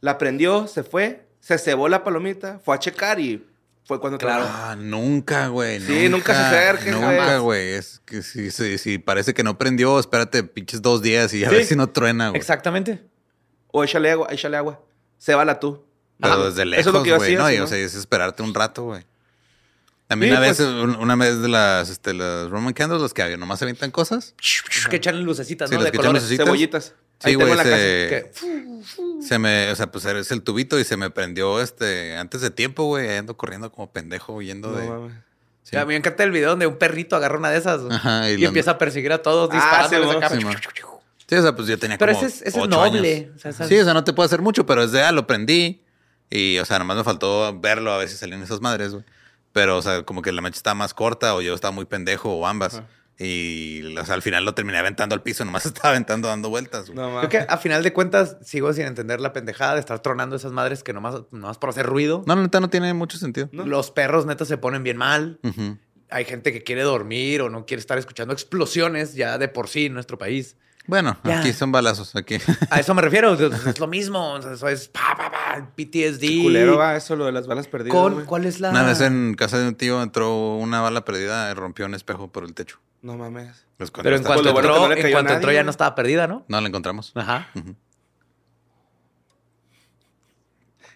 la prendió, se fue, se cebó la palomita, fue a checar y fue cuando... Claro. Ah, nunca, güey. Sí, nunca se acerquen, güey. Nunca, güey. Es que si, si, si parece que no prendió, espérate pinches dos días y a Sí. ver si no truena, güey. Exactamente. O échale agua, échale agua. Cébala tú. Pero Ajá. desde Eso lejos, es lo que yo güey. hacía, No, y, o sea, es esperarte un rato, güey. A mí Sí, una vez, pues- un- una vez de las, este, las Roman Candles, los que nomás se avientan cosas. Que echan lucecitas, Sí, ¿no? las De que echan colores. lucecitas. Cebollitas. Sí, güey, se, Que- se me, o sea, pues es el tubito y se me prendió este antes de tiempo, güey. ahí Ando corriendo como pendejo huyendo No de. mames. Sí. A mí me encanta el video donde un perrito agarra una de esas Ajá, y empieza a perseguir a todos Ah, disparándoles sí, acá. sí, o sea, pues yo tenía Pero como ese es- ese es ocho noble. años. O sea, Sí, o sea, no te puedo hacer mucho, pero desde ah, lo prendí. Y, o sea, nomás me faltó verlo a ver si salían esas madres, güey. Pero, o sea, como que la mecha estaba más corta o yo estaba muy pendejo o ambas. Y, o sea, al final lo terminé aventando al piso, nomás [LAUGHS] estaba aventando dando vueltas. No Creo que a final de cuentas sigo sin entender la pendejada de estar tronando esas madres que nomás, nomás por hacer ruido. No, neta no tiene mucho sentido. Los perros neta se ponen bien mal. Hay gente que quiere dormir o no quiere estar escuchando explosiones ya de por sí en nuestro país. Bueno, Ya. aquí son balazos, aquí. A eso me refiero. [LAUGHS] Es lo mismo. O sea, Eso es pa, pa, pa, PTSD. Culero va eso, lo de las balas perdidas. ¿Cuál es la...? Una vez en casa de un tío entró una bala perdida y rompió un espejo por el techo. No mames. Pues Pero en cuanto bueno entró, no en cuanto entró ya no estaba perdida, ¿no? No la encontramos. Ajá.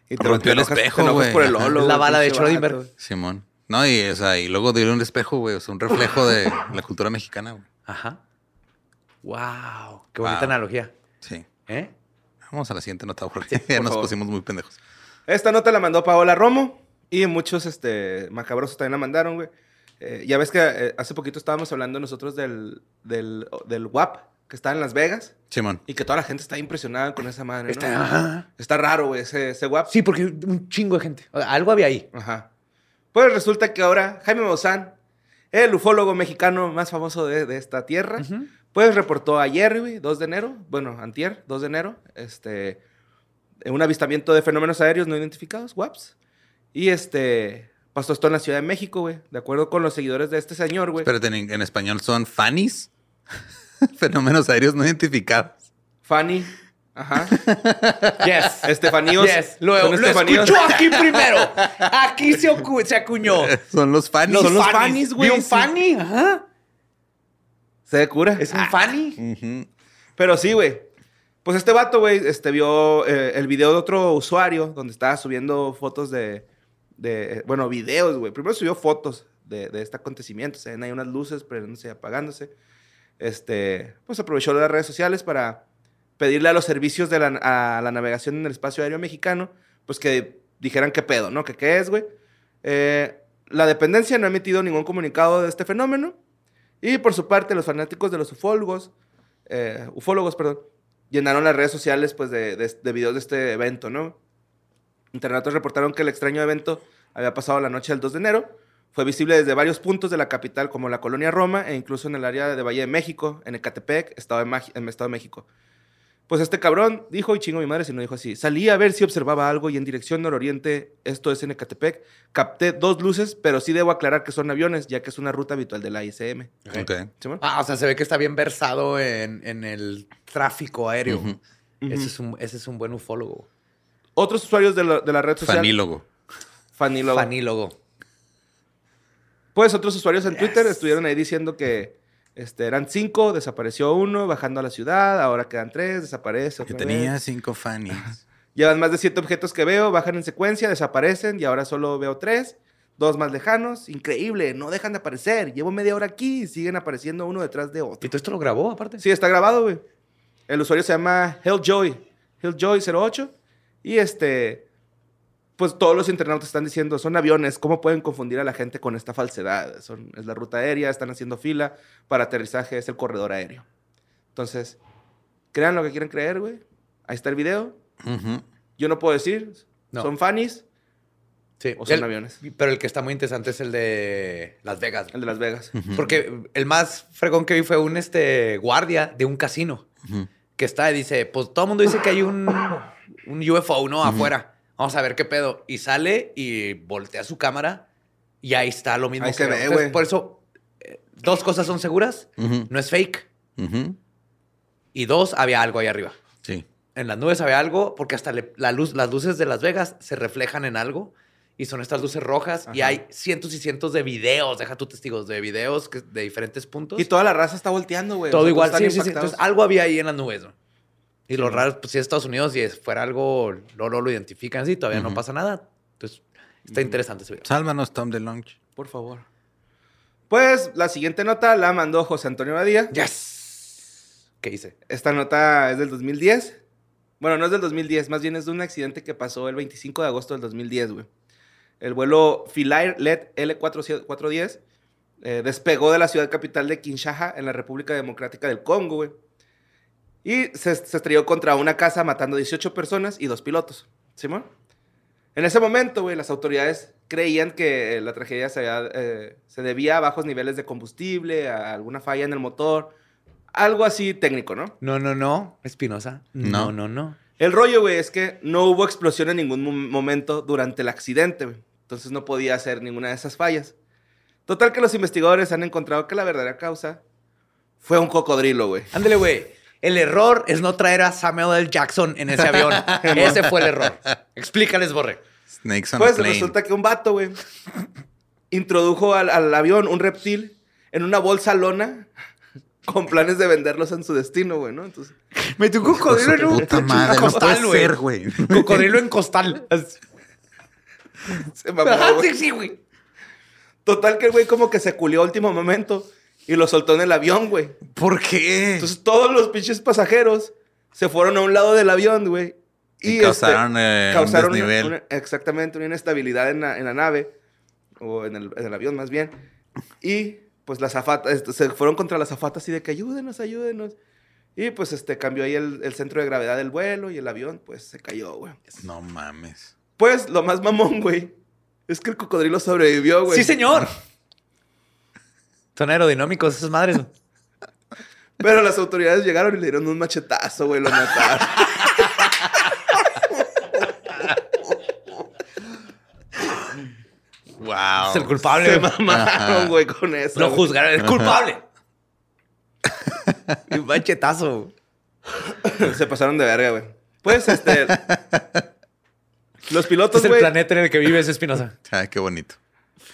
Y te Rompió el enojas- espejo, güey. por el. Es la bala de Schrödinger. Simón. No, y, o sea, y luego dio un espejo, güey. O sea, un reflejo de la cultura mexicana, güey. Ajá. Wow. Qué bonita Wow. analogía. Sí. ¿Eh? Vamos a la siguiente nota, porque [LAUGHS] ya por nos favor. pusimos muy pendejos. Esta nota la mandó Paola Romo y muchos este, macabrosos también la mandaron, güey. Eh, ya ves que eh, hace poquito estábamos hablando nosotros del, del, del WAP, que está en Las Vegas, Simón. y que toda la gente está impresionada con esa madre, ¿no? Está- ajá. Está raro, güey, ese, ese WAP. Sí, porque un chingo de gente. Algo había ahí. Ajá. Pues resulta que ahora Jaime Maussan, el ufólogo mexicano más famoso de, de esta tierra, pues reportó ayer, güey, 2 de enero, bueno, antier, 2 de enero, este, un avistamiento de fenómenos aéreos no identificados, WAPs, y este, pasó esto en la Ciudad de México, güey, de acuerdo con los seguidores de este señor, güey. Espérate, en, en español son fannies. [LAUGHS] Fenómenos aéreos no identificados. Fanny, ajá, [LAUGHS] Yes. Estefaníos. Yes. Lo, lo escuchó aquí primero. Aquí se, se acuñó. [LAUGHS] Son los fannies. Son los fannies, güey, ¿Vi un fanny? Ajá. Se de cura. ¿Es un fanny? Ujú. Pero sí, güey. Pues este vato, güey, este, vio eh, el video de otro usuario donde estaba subiendo fotos de, de bueno, videos, güey. Primero subió fotos de, de este acontecimiento. Se ven ahí unas luces prendiéndose y apagándose. Este, pues aprovechó las redes sociales para pedirle a los servicios de la, a la navegación en el espacio aéreo mexicano, pues que dijeran qué pedo, ¿no? Que qué es, güey. Eh, la dependencia no ha emitido ningún comunicado de este fenómeno. Y por su parte, los fanáticos de los ufólogos, eh, ufólogos, perdón, llenaron las redes sociales pues, de, de- de videos de este evento, ¿no? Internautas reportaron que el extraño evento había pasado la noche del 2 de enero. Fue visible desde varios puntos de la capital, como la colonia Roma e incluso en el área de Valle de México, en Ecatepec, Estado de, Estado de México. Pues este cabrón dijo, y chingo mi madre si no dijo así, salí a ver si observaba algo y en dirección nororiente, esto es en Ecatepec, capté dos luces, pero sí debo aclarar que son aviones, ya que es una ruta habitual de la ICM. Ok. ¿Simón? Ah, o sea, se ve que está bien versado en, en el tráfico aéreo. Ese, es un, ese es un buen ufólogo. Otros usuarios de la, de la red social... Fanílogo. Fanílogo. Fanílogo. Pues otros usuarios en Twitter estuvieron ahí diciendo que este, eran cinco, desapareció uno, bajando a la ciudad, ahora quedan tres, desaparece. Que tenía vez. cinco fannies. [LAUGHS] Llevan más de siete objetos que veo, bajan en secuencia, desaparecen y ahora solo veo tres, dos más lejanos. Increíble, no dejan de aparecer. Llevo media hora aquí y siguen apareciendo uno detrás de ¿Y otro. tú esto lo grabó aparte? Sí, está grabado, güey. El usuario se llama Helljoy, Helljoy08 y este... Pues todos los internautas están diciendo, son aviones, ¿cómo pueden confundir a la gente con esta falsedad? Son, es la ruta aérea, están haciendo fila para aterrizaje, es el corredor aéreo. Entonces, crean lo que quieran creer, güey. Ahí está el video. Yo no puedo decir, No. son fannies Sí. o son El- aviones. Pero el que está muy interesante es el de Las Vegas. El de Las Vegas. Porque el más fregón que vi fue un este, guardia de un casino que está y dice, pues todo el mundo dice que hay un, un UFO, ¿no? Afuera. Vamos a ver qué pedo. Y sale y voltea su cámara y ahí está lo mismo. Ahí que se ve, güey. Por eso, eh, dos cosas son seguras. No es fake. Y dos, había algo ahí arriba. Sí. En las nubes había algo porque hasta le- la luz, las luces de Las Vegas se reflejan en algo y son estas luces rojas y hay cientos y cientos de videos, deja tus testigos, de videos que- de diferentes puntos. Y toda la raza está volteando, güey. Todo igual, sí, sí, sí. Entonces, algo había ahí en las nubes. ¿no? Y lo raro, pues si es Estados Unidos y es- fuera algo, no lo identifican así, todavía no pasa nada. Entonces, está interesante ese video. Sálvanos, Tom DeLonge. Por favor. Pues la siguiente nota la mandó José Antonio Badía. Yes. ¿Qué hice? Esta nota es del 2010. Bueno, no es del 2010, más bien es de un accidente que pasó el 25 de agosto del 2010, güey. El vuelo Philair LED L410 eh, despegó de la ciudad capital de Kinshasa, en la República Democrática del Congo, güey. Y se, se estrelló contra una casa, matando 18 personas y dos pilotos. ¿Simón? En ese momento, güey, las autoridades creían que eh, la tragedia se, había, eh, se debía a bajos niveles de combustible, a alguna falla en el motor, algo así técnico, ¿no? No, no, no. Espinosa. No. No, no, no. El rollo, güey, es que no hubo explosión en ningún mo- momento durante el accidente, güey. Entonces no podía ser ninguna de esas fallas. Total que los investigadores han encontrado que la verdadera causa fue un cocodrilo, güey. Ándale, güey. El error es no traer a Samuel L. Jackson en ese avión. [LAUGHS] ese fue el error. Explícales, Borre. Snakes on Pues a plane. resulta que un vato, güey, introdujo al, al avión un reptil en una bolsa lona con planes de venderlos en su destino, güey, ¿no? Entonces, Metió un cocodrilo en un puta madre, no costal, puede güey. ser, güey. Cocodrilo en costal. [LAUGHS] se mamó, Ah, güey. sí, sí, güey. Total que el güey como que se culió a último momento y lo soltó en el avión, güey. ¿Por qué? Entonces todos los pinches pasajeros se fueron a un lado del avión, güey. Y este, causaron, eh, un causaron desnivel. una- exactamente, una inestabilidad en la, en la nave, o en el, en el avión más bien. Y pues las azafatas, se fueron contra las azafatas así de que ayúdenos, ayúdenos. Y pues este cambió ahí el, el centro de gravedad del vuelo y el avión pues se cayó, güey. No mames. Pues lo más mamón, güey, es que el cocodrilo sobrevivió, güey. Sí, señor. [LAUGHS] Son aerodinámicos esas madres. [LAUGHS] Pero las autoridades llegaron y le dieron un machetazo, güey, lo mataron. [LAUGHS] Wow. Es el culpable. Se mamaron, güey, con eso. Lo güey. juzgaron. Es culpable. [LAUGHS] y un machetazo. Se pasaron de verga, güey. Pues, este... los pilotos, es el planeta en el que vives, Espinosa. Ay, qué bonito.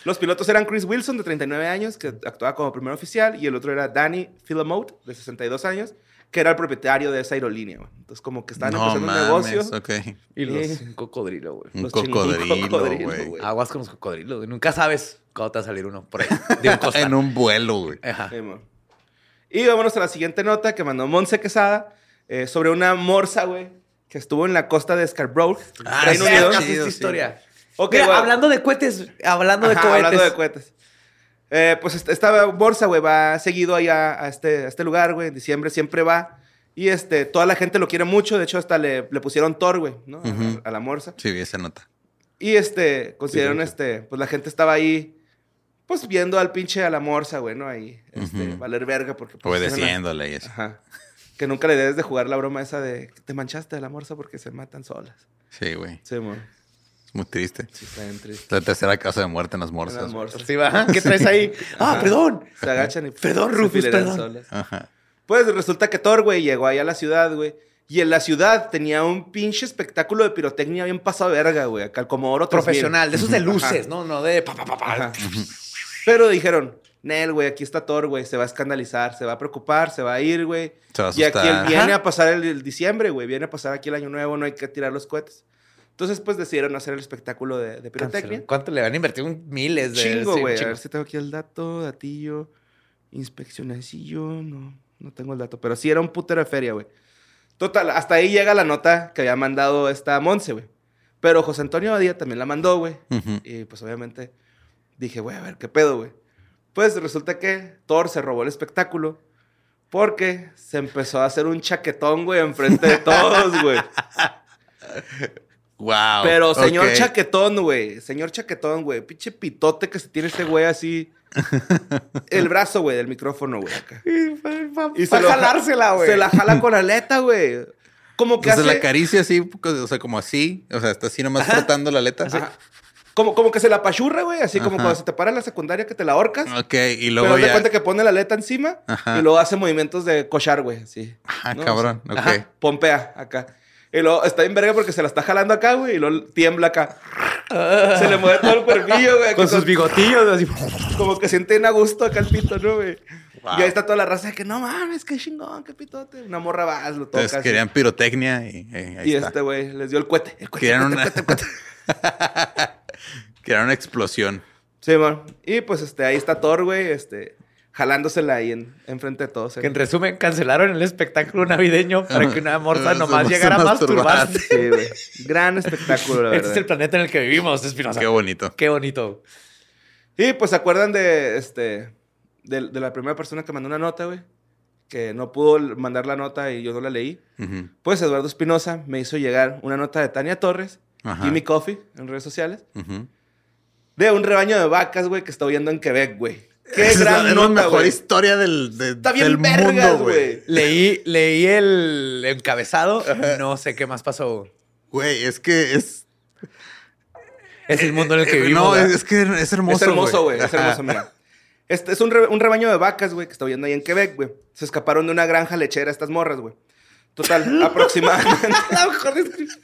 Los pilotos eran Chris Wilson, de 39 años, que actuaba como primer oficial, y el otro era Danny Philomote, de 62 años, que era el propietario de esa aerolínea, güey. Entonces, como que estaban no empezando mames. un negocio. Ok. Y los un cocodrilo, güey. Un Los cocodrilo, cocodrilo, güey. Aguas con los cocodrilos. güey. Nunca sabes cuándo te va a salir uno por ahí. De un [LAUGHS] costal. en un vuelo, güey. Ajá. Sí. Y vámonos a la siguiente nota que mandó Monse Quesada eh, sobre una morsa, güey, que estuvo en la costa de Scarborough, Ah, Reino sí, Unido. Sí, esta sí. Historia. Ok, Mira, güey. hablando de cohetes, hablando de cohetes. Hablando de cohetes. Eh, pues esta, morsa, güey, va seguido allá a este, a este lugar, güey. En diciembre siempre va. Y este, toda la gente lo quiere mucho. De hecho, hasta le, le pusieron Thor, güey, ¿no? A- la morsa. Sí, vi esa nota. Y este, consideraron este, pues la gente estaba ahí, pues viendo al pinche a la morsa, güey, ¿no? Ahí, este, valer verga porque... pues, una- Obedeciéndole y eso. Ajá. Que nunca le debes de jugar la broma esa de que te manchaste de la morsa porque se matan solas. Sí, güey. Sí, mo. Es muy triste. Sí, está bien triste. La tercera causa de muerte en las En morsas. las güey. morsas. Sí, va. ¿Qué traes ahí? [LAUGHS] Ah, perdón. Se agachan y... Perdón, Rufus, perdón. solas. Ajá. Pues resulta que Thor, güey, llegó ahí a la ciudad, güey. Y en la ciudad tenía un pinche espectáculo de pirotecnia bien pasado de verga, güey. Acá el Comodoro 3000. Profesional, de esos de Ajá. luces, ¿no? No de pa, pa, pa, pa. Pero dijeron, Nel, güey, aquí está Thor, güey. Se va a escandalizar, se va a preocupar, se va a ir, güey. Se va a Y aquí él viene Ajá. a pasar el, el diciembre, güey. Viene a pasar aquí el año nuevo, no hay que tirar los cohetes. Entonces, pues decidieron hacer el espectáculo de, de pirotecnia. ¿Cuánto le van a invertir? Un miles de... Chingo, sí, güey. a ver si tengo aquí el dato, datillo, inspeccionacillo. No, no tengo el dato. Pero sí era un putero de feria, güey. Total, hasta ahí llega la nota que había mandado esta Monse, güey. Pero José Antonio Badía también la mandó, güey. Y pues obviamente dije, güey, a ver, ¿qué pedo, güey? Pues resulta que Thor se robó el espectáculo porque se empezó a hacer un chaquetón, güey, enfrente de todos, güey. [LAUGHS] Wow. Pero señor chaquetón, güey. Señor chaquetón, güey. Pinche pitote que se tiene ese güey así. [LAUGHS] El brazo, güey, del micrófono, güey, acá. Y para jalársela, güey. Se la jala con la aleta, güey. Como que Entonces hace... la acaricia así, o sea, como así. O sea, está así nomás frotando la aleta. Ajá. Como, como que se la pachurra, güey. Así como Ajá. cuando se te para en la secundaria que te la ahorcas. Ok, y Pero luego de ya. cuenta que pone la aleta encima Ajá. y luego hace movimientos de cochar, güey. Así. Ah, ¿no? cabrón. Así. Ok. Ajá, Pompea acá. Y luego está en verga porque se la está jalando acá, güey. Y luego tiembla acá. se le mueve todo el cuerpillo, güey. Con sus bigotillos, así. Como que sienten a gusto acá el pito, ¿no, güey? Wow. Y ahí está toda la raza de que no mames, qué chingón, qué pitote. Una morra va, lo toca. Entonces querían pirotecnia y eh, ahí y está. este güey les dio el cuete. El Querían cuete, una... cuete, cuete. [LAUGHS] Querían una explosión. Sí, man. Y pues este, ahí está Thor, güey, este, jalándosela ahí en, enfrente de todos. Que en resumen, cancelaron el espectáculo navideño para que una morsa [LAUGHS] nomás llegara a masturbarse. [LAUGHS] Sí, güey. [LAUGHS] Gran espectáculo, la Este es el planeta en el que vivimos, Espinosa. Qué bonito. Qué bonito. Y pues se acuerdan de este de, de la primera persona que mandó una nota, güey. Que no pudo mandar la nota y yo no la leí. Pues Eduardo Espinosa me hizo llegar una nota de Tania Torres, Ajá. Jimmy Coffee, en redes sociales, de un rebaño de vacas, güey, que está huyendo en Quebec, güey. Qué Esa es la- gran es la nota, mejor historia del, de- Está bien del vergas, mundo, güey. Leí, leí el encabezado. No sé qué más pasó. Güey, es que es... Es el mundo en el que eh, vivimos. No, ¿verdad? es, que es hermoso, es hermoso, güey. Es hermoso, mira. Este es un, re- un rebaño de vacas, güey, que está huyendo ahí en Quebec, güey. Se escaparon de una granja lechera estas morras, güey. Total, [LAUGHS] aproximadamente. La mejor descripción.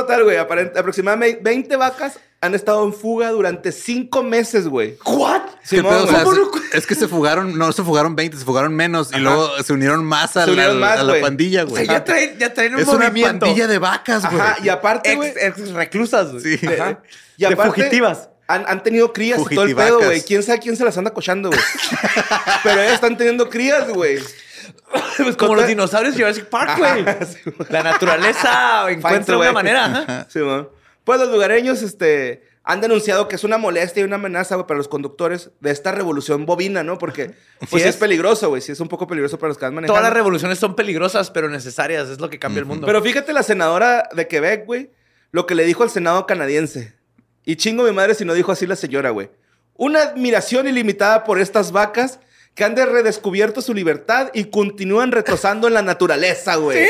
Total, güey. Aproximadamente 20 vacas han estado en fuga durante 5 meses, güey. ¿What? ¿Qué Simón, pedo? O sea, se- es que se fugaron, no se fugaron 20, se fugaron menos y luego se unieron más a, Se la, unieron más, a la güey. pandilla, O güey. sea, ya traen, ya traen un es una movimiento. pandilla de vacas, güey. Ajá, y aparte, güey. Ex, ex reclusas. güey. Sí. De- Ajá. Y de aparte, fugitivas. Han, han tenido crías y todo el pedo, güey. ¿Quién sabe quién se las anda cochando, güey? [LAUGHS] Pero ellas están teniendo crías, güey. Pues como los dinosaurios de Jurassic Park, [LAUGHS] güey. La naturaleza encuentra una manera. Sí, man. Pues los lugareños, este, han denunciado que es una molestia y una amenaza, güey, para los conductores de esta revolución bovina, ¿no? Porque, pues, Sí sí es. es. peligroso, güey. Sí es un poco peligroso para los que van manejando. Todas las revoluciones son peligrosas, pero necesarias. Es lo que cambia el mundo. Pero fíjate la senadora de Quebec, güey, lo que le dijo al Senado canadiense. Y chingo mi madre si no dijo así la señora, güey. Una admiración ilimitada por estas vacas que han de redescubierto su libertad y continúan retrocando en la naturaleza, güey.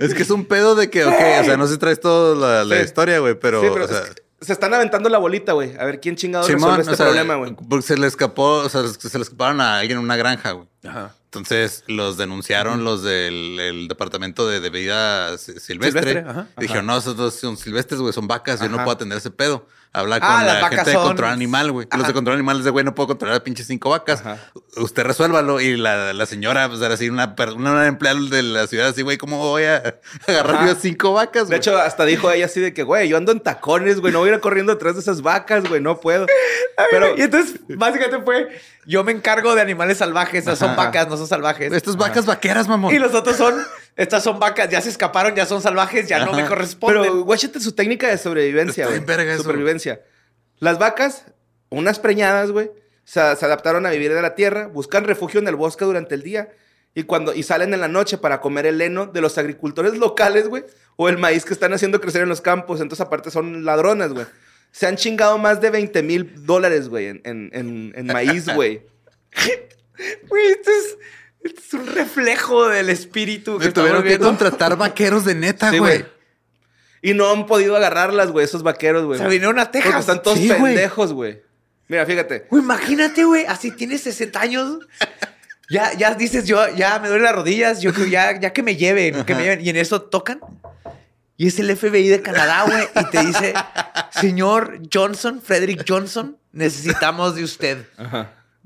Es que es un pedo de que, ok, o sea, no se traes toda la, la Sí. historia, güey, pero, Sí, pero o sea, es que se están aventando la bolita, güey. A ver quién chingado Simón, resuelve este o sea, problema, güey. porque se le escapó, o sea, se le escaparon a alguien en una granja, güey. Ajá. Entonces los denunciaron los del el departamento de, de vida si- silvestre. Silvestre, ajá. Dijeron, no, esos dos son silvestres, güey, son vacas, yo no puedo atender ese pedo. Habla con Ah, las la gente de control animal, güey. Los de control animal de güey, no puedo controlar a pinches cinco vacas. Usted resuélvalo. Y la, la señora, pues era así, una, una empleada de la ciudad, así, güey, ¿cómo voy a agarrar yo cinco vacas, De hecho, hasta dijo ella así de que, güey, yo ando en tacones, güey, no voy a ir corriendo detrás de esas vacas, güey, no puedo. [LAUGHS] Pero, y entonces, básicamente fue: yo me encargo de animales salvajes. O sea, son. Vacas, no son salvajes. Estas vacas vaqueras, mamón. Y los otros son: estas son vacas, ya se escaparon, ya son salvajes, ya no me Ajá. corresponden. pero guáchate su técnica de sobrevivencia, güey. bien verga eso. Supervivencia. Las vacas, unas preñadas, güey, se, se adaptaron a vivir de la tierra, buscan refugio en el bosque durante el día y cuando y salen en la noche para comer el heno de los agricultores locales, güey, o el maíz que están haciendo crecer en los campos. Entonces, aparte, son ladronas, güey. Se han chingado más de 20 mil dólares, güey, en, en, en- en maíz, güey. [LAUGHS] Güey, esto es, esto es un reflejo del espíritu que Me tuvieron que contratar vaqueros de neta, Sí, güey. Y no han podido agarrarlas, güey, esos vaqueros, güey. Se vinieron a Texas. Porque están todos Sí, pendejos, güey. Mira, fíjate. Güey, imagínate, güey, así tienes 60 años. Ya, ya dices, yo ya me duelen las rodillas, yo creo ya, ya que me lleven, que me lleven. Y en eso tocan. Y es el FBI de Canadá, güey, y te dice, señor Johnson, Frederick Johnson, necesitamos de usted.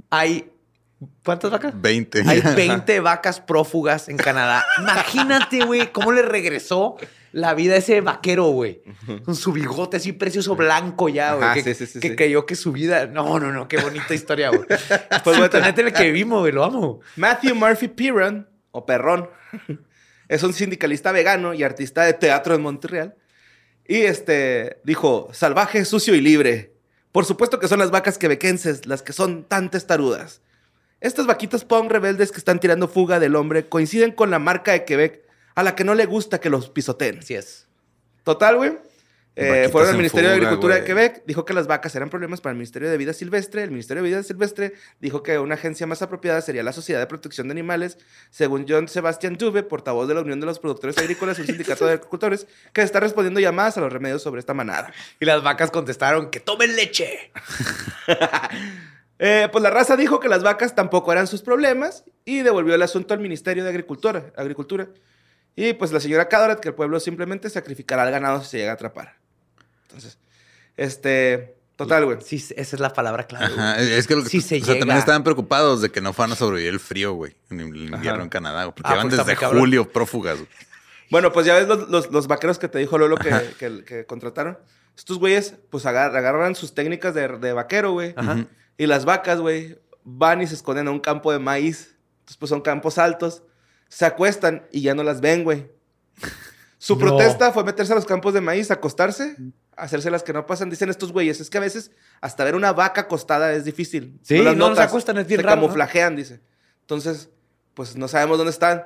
Hay, ¿cuántas vacas? 20. Hay [LAUGHS] 20 vacas prófugas en Canadá. Imagínate, güey, cómo le regresó la vida a ese vaquero, güey. Con su bigote así precioso blanco ya, güey. Que sí, sí, sí, que sí. creyó que su vida... No, no, no. Qué bonita historia, güey. Pues, güey, en el que vivimos, güey. Lo amo. Matthew Murphy Piran, o Perrón, [LAUGHS] es un sindicalista vegano y artista de teatro en Montreal. Y este dijo: salvaje, sucio y libre. Por supuesto que son las vacas quebequenses las que son tan testarudas. Estas vaquitas pong rebeldes que están tirando fuga del hombre coinciden con la marca de Quebec a la que no le gusta que los pisoteen. Así es. Total, güey. Eh, fueron al Ministerio de Agricultura de. Quebec, dijo que las vacas eran problemas para el Ministerio de Vida Silvestre. El Ministerio de Vida Silvestre dijo que una agencia más apropiada sería la Sociedad de Protección de Animales, según John Sebastian Dube, portavoz de la Unión de los Productores Agrícolas, un sindicato de agricultores, que está respondiendo llamadas a los remedios sobre esta manada. Y las vacas contestaron que tomen leche. [LAUGHS] Eh, pues la raza dijo que las vacas tampoco eran sus problemas y devolvió el asunto al Ministerio de Agricultura. Agricultura. Y pues la señora Cadoret, que el pueblo simplemente sacrificará al ganado si se llega a atrapar. Entonces, este, total, güey. Sí, esa es la palabra clave. Ajá, es que lo que- Sí se o sea, también estaban preocupados de que no fueran a sobrevivir el frío, güey, en el invierno Ajá. en Canadá, porque Ah, van porque está desde julio prófugas. güey. Bueno, pues ya ves los, los- los vaqueros que te dijo Lolo que, que- que contrataron. Estos güeyes, pues agar- agarran sus técnicas de, de vaquero, güey. Ajá. Y las vacas, güey, van y se esconden a un campo de maíz. Entonces, pues son campos altos. Se acuestan y ya no las ven, güey. Su No. protesta fue meterse a los campos de maíz, acostarse, hacerse las que no pasan. Dicen estos güeyes, es que a veces hasta ver una vaca acostada es difícil. Sí, las no, no se notas, acuestan, es bien Se raro, ¿no? camuflajean, dice. Entonces, pues no sabemos dónde están.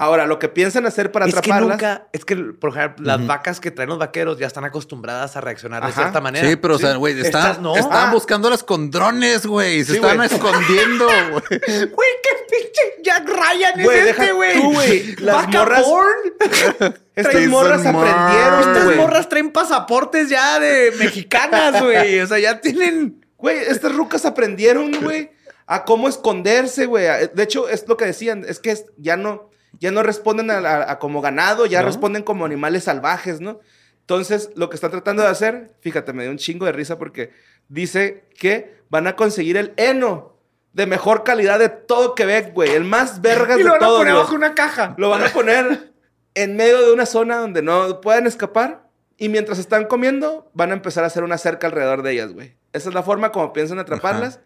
Ahora, lo que piensan hacer para es que atraparlas... nunca, es que, por ejemplo, las vacas que traen los vaqueros ya están acostumbradas a reaccionar de Ajá. cierta manera. Sí, pero, o sea, güey, Estas estaban, no. estaban Ah. buscándolas con drones, güey. Se Sí, estaban güey. escondiendo, [LAUGHS] güey. Güey, qué pinche Jack Ryan es deja este, güey. tú, güey. Las Vaca morras- porn. [LAUGHS] Estas morras aprendieron, Estas morras traen pasaportes ya de mexicanas, güey. O sea, ya tienen. Güey, estas rucas aprendieron, güey, a cómo esconderse, güey. De hecho, es lo que decían, es que es- ya no, ya no responden a, a- a como ganado, ya ¿No? responden como animales salvajes, ¿no? Entonces, lo que están tratando de hacer, fíjate, me dio un chingo de risa porque dice que van a conseguir el heno de mejor calidad de todo Quebec, güey. El más vergas Y lo de van a todo, poner güey. bajo una caja. Lo van a poner en medio de una zona donde no puedan escapar. Y mientras están comiendo, van a empezar a hacer una cerca alrededor de ellas, güey. Esa es la forma como piensan atraparlas.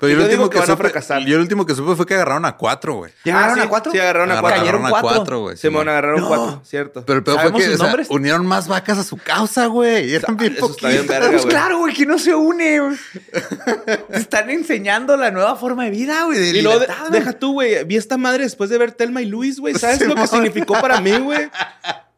Pero yo, yo el digo último que que, van a supe, fracasar. yo el último que supe fue que agarraron a cuatro, güey. ¿Llegaron Ah, sí, a cuatro? Sí, agarraron a Agarraron- cuatro. Cayeron agarraron a cuatro. cuatro, güey. Simón, Simón. agarraron No. cuatro, cierto. Pero el peor fue ¿Sabemos que o sea, unieron más vacas a su causa, güey. Eran bien Eso está bien poquitas. verga, Pues güey. claro, güey, que no se une. güey. Te están enseñando la nueva forma de vida, güey. De Y luego, de- libertad, güey. deja tú, güey. Vi esta madre después de ver Telma y Luis, güey. ¿Sabes lo que significó para mí, güey?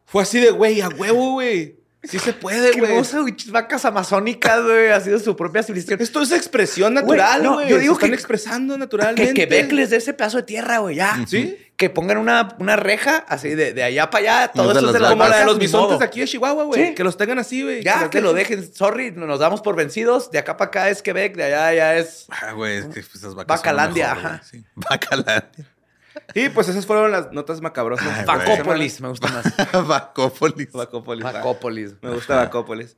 Fue así de, güey, a huevo, güey. Sí se puede, Qué güey. hermosa, güey. Vacas amazónicas, güey. Ha sido su propia civilización. Esto es expresión natural, no, güey. yo digo Se están que- expresando Que naturalmente. Quebec les dé ese pedazo de tierra, güey, ya. ¿Sí? Que pongan una, una reja así de, de allá para allá. Todo de eso de las Como la de vacas, los bisontes de aquí de Chihuahua, güey. Sí. Que los tengan así, güey. Ya, que lo dejen. Sorry, nos damos por vencidos. De acá para acá es Quebec, de allá ya es... Ah, güey, es que esas vacas Bacalandia, son lo mejor, ajá. sí. [LAUGHS] Bacalandia. Y pues esas fueron las notas macabrosas. [LAUGHS] Bacópolis, me gusta más. Bacópolis. Bacópolis. Bacópolis. Me gusta Bacópolis.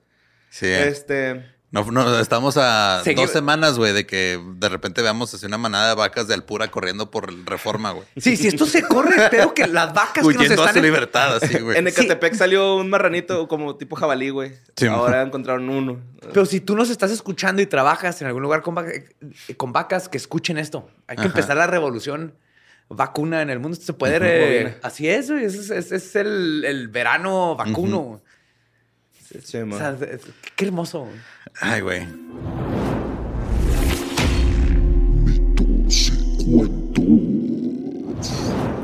Sí. Este. No, no, estamos a Seguir- dos semanas, güey, de que de repente veamos así una manada de vacas de Alpura corriendo por Reforma, güey. Sí, si esto se corre, espero que las vacas que nos Huyendo a su libertad, así, [LAUGHS] güey. En Ecatepec salió un marranito como tipo jabalí, güey. Sí, Ahora encontraron uno. Pero si tú nos estás escuchando y trabajas en algún lugar con, con vacas, que escuchen esto. Hay que Ajá. empezar la revolución vacuna en el mundo. Esto se puede... Bobina. Así es, güey. Es, es- es el, el verano vacuno. Sí, O man. sea, es- qué hermoso. güey. Ay, güey.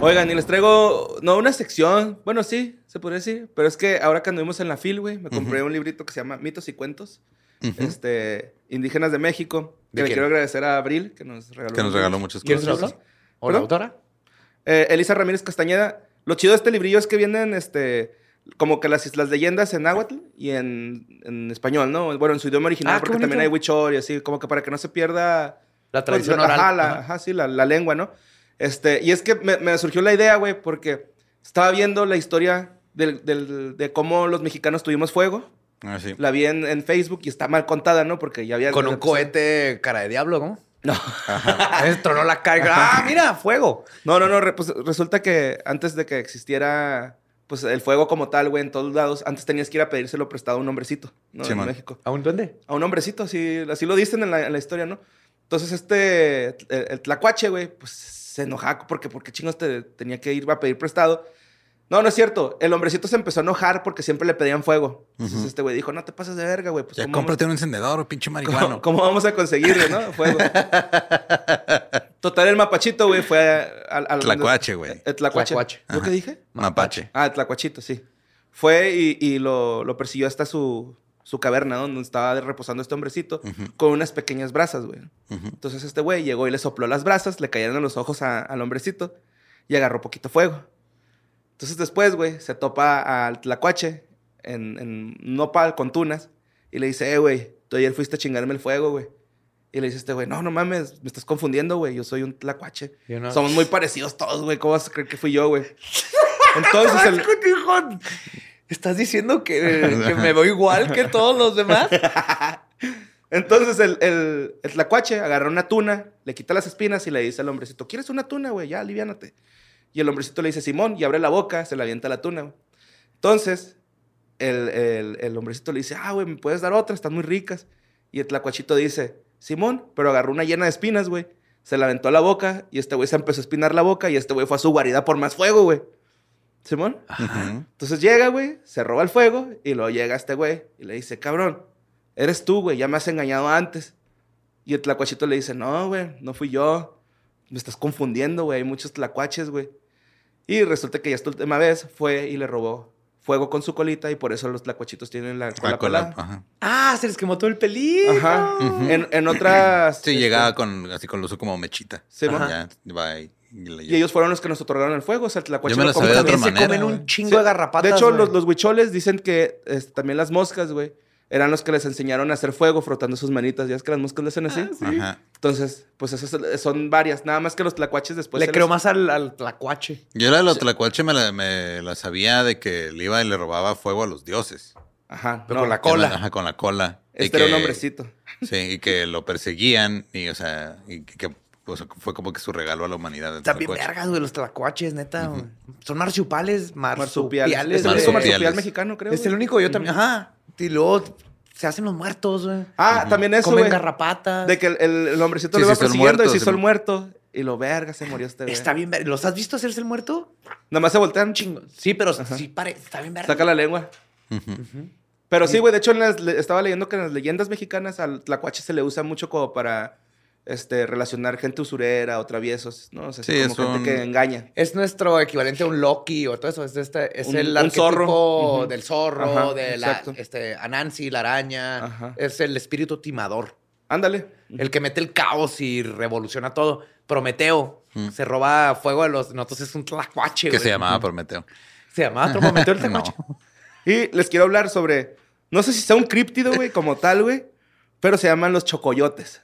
Oigan, y les traigo, no una sección, bueno, sí, se podría decir, pero es que ahora que anduvimos en la FIL, güey, me compré un librito que se llama Mitos y Cuentos, este, indígenas de México, ¿De que le quién? quiero agradecer a Abril, que nos regaló. Que nos regaló muchas ¿Quién es el ¿O la ¿Perdón? autora? Eh, Elisa Ramírez Castañeda. Lo chido de este librillo es que vienen, este, como que las, las leyendas en náhuatl y en, en español, ¿no? Bueno, en su idioma original, Ah, porque también hay huichol y así, como que para que no se pierda La pues, tradición la- oral. Ajá, la, Ajá. ajá, sí, la, la lengua, ¿no? Este, y es que me, me surgió la idea, güey, porque estaba viendo la historia del- del- de cómo los mexicanos tuvimos fuego. Ah, sí. La vi en, en Facebook y está mal contada, ¿no? Porque ya había... Con un cohete cara de diablo, ¿no? No. [LAUGHS] Tronó la carga. ¡Ah, mira! ¡Fuego! No, no, no. re- pues, resulta que antes de que existiera pues el fuego como tal, güey, en todos lados, antes tenías que ir a pedírselo prestado a un hombrecito, ¿no? Sí, en man. México. ¿A un duende? A un hombrecito, así, así lo dicen en la, en la historia, ¿no? Entonces este, el, el tlacuache, güey, pues se enojaba porque, porque chingos te tenía que ir a pedir prestado. No, no es cierto. El hombrecito se empezó a enojar porque siempre le pedían fuego. Entonces este güey dijo, no te pases de verga, güey. Pues, Ya ¿cómo cómprate un encendedor, pinche ¿Cómo, marihuano. [LAUGHS] cómo vamos a conseguirlo, no? Fuego. [LAUGHS] Total, el mapachito, güey, fue al... al Tlacuache, güey. El tlacuache. Tlacuache. ¿Lo que dije? Mapache. Ah, el tlacuachito, sí. Fue y, y lo, lo persiguió hasta su, su caverna, ¿no? donde estaba reposando este hombrecito, con unas pequeñas brasas, güey. Entonces este güey llegó y le sopló las brasas, le cayeron en los ojos a- al hombrecito y agarró poquito fuego. Entonces después, güey, se topa al tlacuache en, en nopal con tunas y le dice, eh, güey, tú ayer fuiste a chingarme el fuego, güey. Y le dice este güey, no, no mames, me estás confundiendo, güey, yo soy un tlacuache. Somos muy parecidos todos, güey, ¿cómo vas a creer que fui yo, güey? [LAUGHS] Entonces el... ¿Estás diciendo que, que me veo igual que todos los demás? [LAUGHS] Entonces el, el, el tlacuache agarra una tuna, le quita las espinas y le dice al hombrecito, ¿quieres una tuna, güey? Ya, aliviánate. Y el hombrecito le dice, Simón, y abre la boca, se le avienta la tuna, güey. Entonces, el, el, el hombrecito le dice, ah, güey, ¿me puedes dar otra? Están muy ricas. Y el tlacuachito dice, Simón, pero agarró una llena de espinas, güey. Se la aventó a la boca y este güey se empezó a espinar la boca y este güey fue a su guarida por más fuego, güey. Simón. Entonces llega, güey, se roba el fuego y luego llega este güey y le dice, cabrón, eres tú, güey, ya me has engañado antes. Y el tlacuachito le dice, no, güey, no fui yo. Me estás confundiendo, güey, hay muchos tlacuaches, güey. Y resulta que ya esta última vez fue y le robó fuego con su colita y por eso los tlacuachitos tienen la cola La cola, ajá. Ah, se les quemó todo el pelito. Ajá. en, en otras... Sí, este, llegaba con así con el uso como mechita. Sí, Ya, va y, ellos fueron los que nos otorgaron el fuego. O sea, el tlacuache Yo me lo la sabía de otra se comen un chingo Sí. de garrapatas. De hecho, los, los huicholes dicen que este, también las moscas, güey, eran los que les enseñaron a hacer fuego frotando sus manitas. Ya es que las moscas le hacen así. Ajá. Entonces, pues esas son varias. Nada más que los tlacuaches después. Le creo más al, al tlacuache. Yo la de los tlacuache me la, me la sabía de que le iba y le robaba fuego a los dioses. Ajá. Pero no, con la cola. la- Ajá, con la cola. Y Este era un hombrecito. Sí, y que lo perseguían y, o sea, y que, que, o sea, fue como que su regalo a la humanidad. el Están bien vergas, güey, los tlacuaches, neta. Son marsupiales, Marsupial. marsupiales. Es el único marsupial mexicano, creo. Es el único, yo también. Ajá. Y luego se hacen los muertos, güey. Ah, también eso, Comen güey. garrapatas. De que el, el- el hombrecito Sí, lo iba sí, hizo el persiguiendo y muerto, se hizo el muerto. Y lo verga, se murió este güey. Está bien ver- ¿Los has visto hacerse el muerto? Nada más se voltean, Chingo. Sí, pero sí pare... Está bien verga. saca la lengua. Pero sí, güey, de hecho en las le- estaba leyendo que en las leyendas mexicanas al tlacuache se le usa mucho como para este, relacionar gente usurera o traviesos, ¿no? O sea, Sí, como es gente un- que engaña. Es nuestro equivalente a un Loki o todo eso. Es, este, es Un- el un zorro. Del zorro, Ajá, de la, este, Anansi, la araña. Ajá. Es el espíritu timador. Ándale. El que mete el caos y revoluciona todo. Prometeo. Se roba fuego de los... Nosotros es un tlacuache, Que se llamaba Prometeo. Se llamaba [LAUGHS] Prometeo el tlacuache. Y les quiero hablar sobre, no sé si sea un críptido, güey, como tal, güey, pero se llaman los chocoyotes.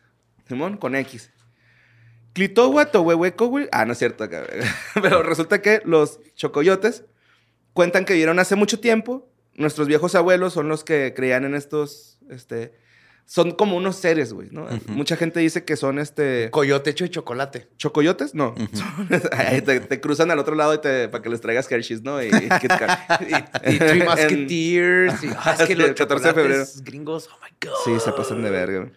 Simón, con X. Clitowat o huehueco, güey. Ah, no es cierto. [LAUGHS] Pero resulta que los chocoyotes cuentan que vieron hace mucho tiempo. Nuestros viejos abuelos son los que creían en estos, este... Son como unos seres, güey, ¿no? Mucha gente dice que son, este... Coyote hecho de chocolate. ¿Chocoyotes? No. [LAUGHS] Son- te, te cruzan al otro lado y te, para que les traigas Hershey's, ¿no? Y, y Kit Kat. [LAUGHS] Y, y Three En- Musketeers. y- ah, es que Sí, los el 14 de febrero. gringos, oh my God. Sí, se pasan de verga. güey.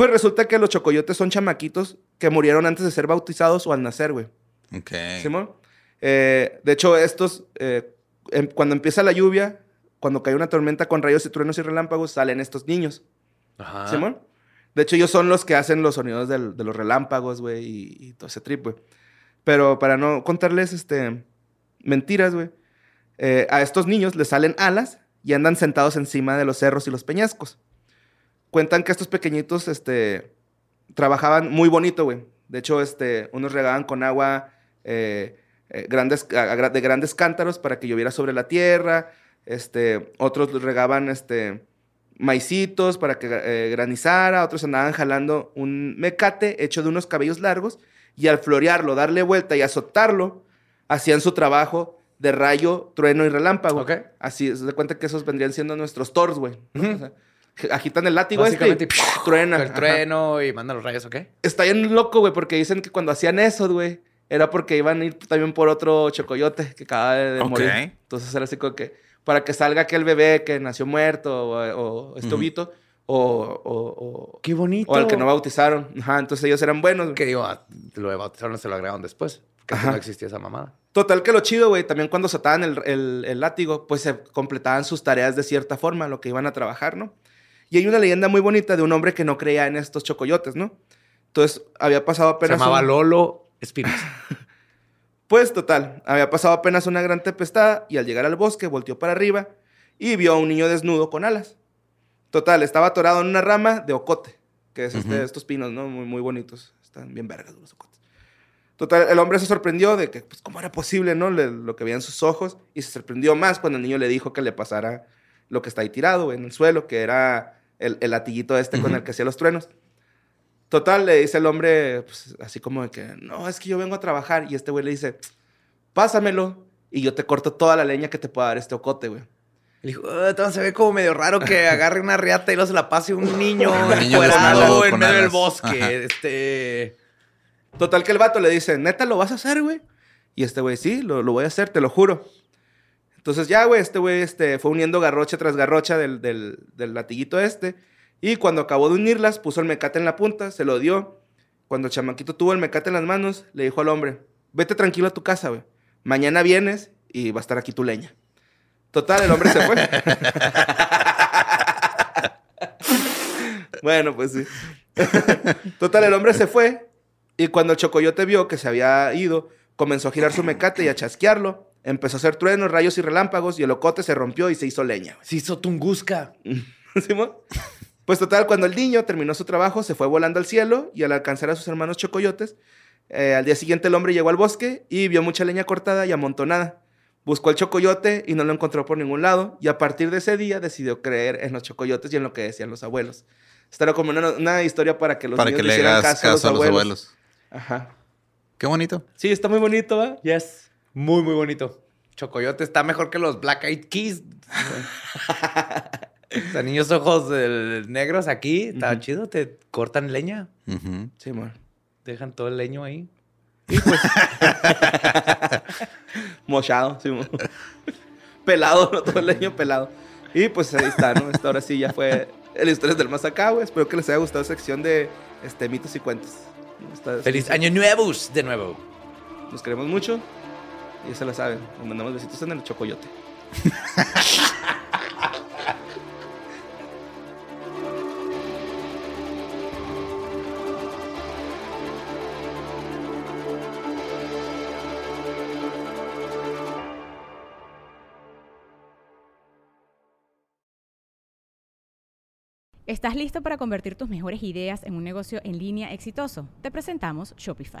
Pues resulta que los chocoyotes son chamaquitos que murieron antes de ser bautizados o al nacer, güey. Ok. ¿Simón? Eh, de hecho, estos, eh, em- cuando empieza la lluvia, cuando cae una tormenta con rayos y truenos y relámpagos, salen estos niños. Ajá. ¿Simón? De hecho, ellos son los que hacen los sonidos del- de los relámpagos, güey, y, y todo ese trip, güey. Pero para no contarles este, mentiras, güey, eh, a estos niños les salen alas y andan sentados encima de los cerros y los peñascos. Cuentan que estos pequeñitos este, trabajaban muy bonito, güey. De hecho, este, unos regaban con agua eh, eh, grandes, a- de grandes cántaros para que lloviera sobre la tierra. Este, otros regaban este, maicitos para que eh, granizara, otros andaban jalando un mecate hecho de unos cabellos largos y al florearlo, darle vuelta y azotarlo, hacían su trabajo de rayo, trueno y relámpago. Así, se da cuenta que esos vendrían siendo nuestros Thors, güey. ¿no? O sea, agitan el látigo este Básicamente, y y truena. El Ajá. trueno y manda los rayos, ¿ok? Está bien loco, güey, porque dicen que cuando hacían eso, güey, era porque iban a ir también por otro chocoyote que acaba de, de Ok. morir. Entonces era así como que para que salga aquel bebé que nació muerto o, o este ovito o, o, o, Qué bonito. o al que no bautizaron. Ajá, entonces ellos eran buenos. Que digo, ah, lo de bautizaron se lo agregaron después. Que no existía esa mamada. Total que lo chido, güey, también cuando azotaban el, el, el látigo, pues se completaban sus tareas de cierta forma, lo que iban a trabajar, ¿no? Y hay una leyenda muy bonita de un hombre que no creía en estos chocoyotes, ¿no? Entonces había pasado Se apenas... llamaba un- Lolo Espinosa. [LAUGHS] Pues total, había pasado apenas una gran tempestad y al llegar al bosque volteó para arriba y vio a un niño desnudo con alas. Total, estaba atorado en una rama de ocote, que es este- estos pinos, ¿no? Muy, muy bonitos. Están bien vergas los ocotes. Total, el hombre se sorprendió de que, pues, ¿cómo era posible, no? Le- lo que veía en sus ojos y se sorprendió más cuando el niño le dijo que le pasara lo que está ahí tirado en el suelo, que era el, el latiguito este con el que hacía los truenos. Total, le dice el hombre, pues, así como de que, no, es que yo vengo a trabajar. Y este güey le dice, pásamelo y yo te corto toda la leña que te pueda dar este ocote, güey. Le dijo, "Ah, entonces se ve como medio raro que [LAUGHS] agarre una riata y luego se la pase un niño niño en medio del bosque. Ajá. Este... Total que el vato le dice, neta, ¿lo vas a hacer, güey? Y este güey, sí, lo, lo voy a hacer, te lo juro. Entonces ya, güey, este güey este, fue uniendo garrocha tras garrocha del, del, del latiguito este. Y cuando acabó de unirlas, puso el mecate en la punta, se lo dio. Cuando el chamaquito tuvo el mecate en las manos, le dijo al hombre, vete tranquilo a tu casa, güey. Mañana vienes y va a estar aquí tu leña. Total, el hombre se fue. [LAUGHS] bueno, pues sí. Total, el hombre se fue. Y cuando el chocoyote vio que se había ido, comenzó a girar su mecate y a chasquearlo. Empezó a hacer truenos, rayos y relámpagos y el ocote se rompió y se hizo leña. Se hizo Tunguska. [LAUGHS] ¿Simón? Pues total, cuando el niño terminó su trabajo, se fue volando al cielo y al alcanzar a sus hermanos chocoyotes, eh, al día siguiente el hombre llegó al bosque y vio mucha leña cortada y amontonada. Buscó al chocoyote y no lo encontró por ningún lado y a partir de ese día decidió creer en los chocoyotes y en lo que decían los abuelos. Esta era como una, una historia para que los Para niños que le hicieran hagas caso a los abuelos. Ajá. Qué bonito. Sí, está muy bonito, ¿va? Yes. Muy, muy bonito. Chocoyote está mejor que los Black Eyed Keys. [LAUGHS] o sea, niños ojos negros aquí. Está chido. Te cortan leña. Sí, amor. Dejan todo el leño ahí. [LAUGHS] Mochado, sí, mo- pelado, ¿no? todo el leño pelado. Y pues ahí está, ¿no? Esta ahora sí ya fue el Historias del Más Acá, güey. Espero que les haya gustado esa sección de este, mitos y cuentos. ¡Feliz año nuevos! De nuevo. Nos queremos mucho. Ya se lo saben. Nos mandamos besitos en el chocoyote. ¿Estás listo para convertir tus mejores ideas en un negocio en línea exitoso? Te presentamos Shopify.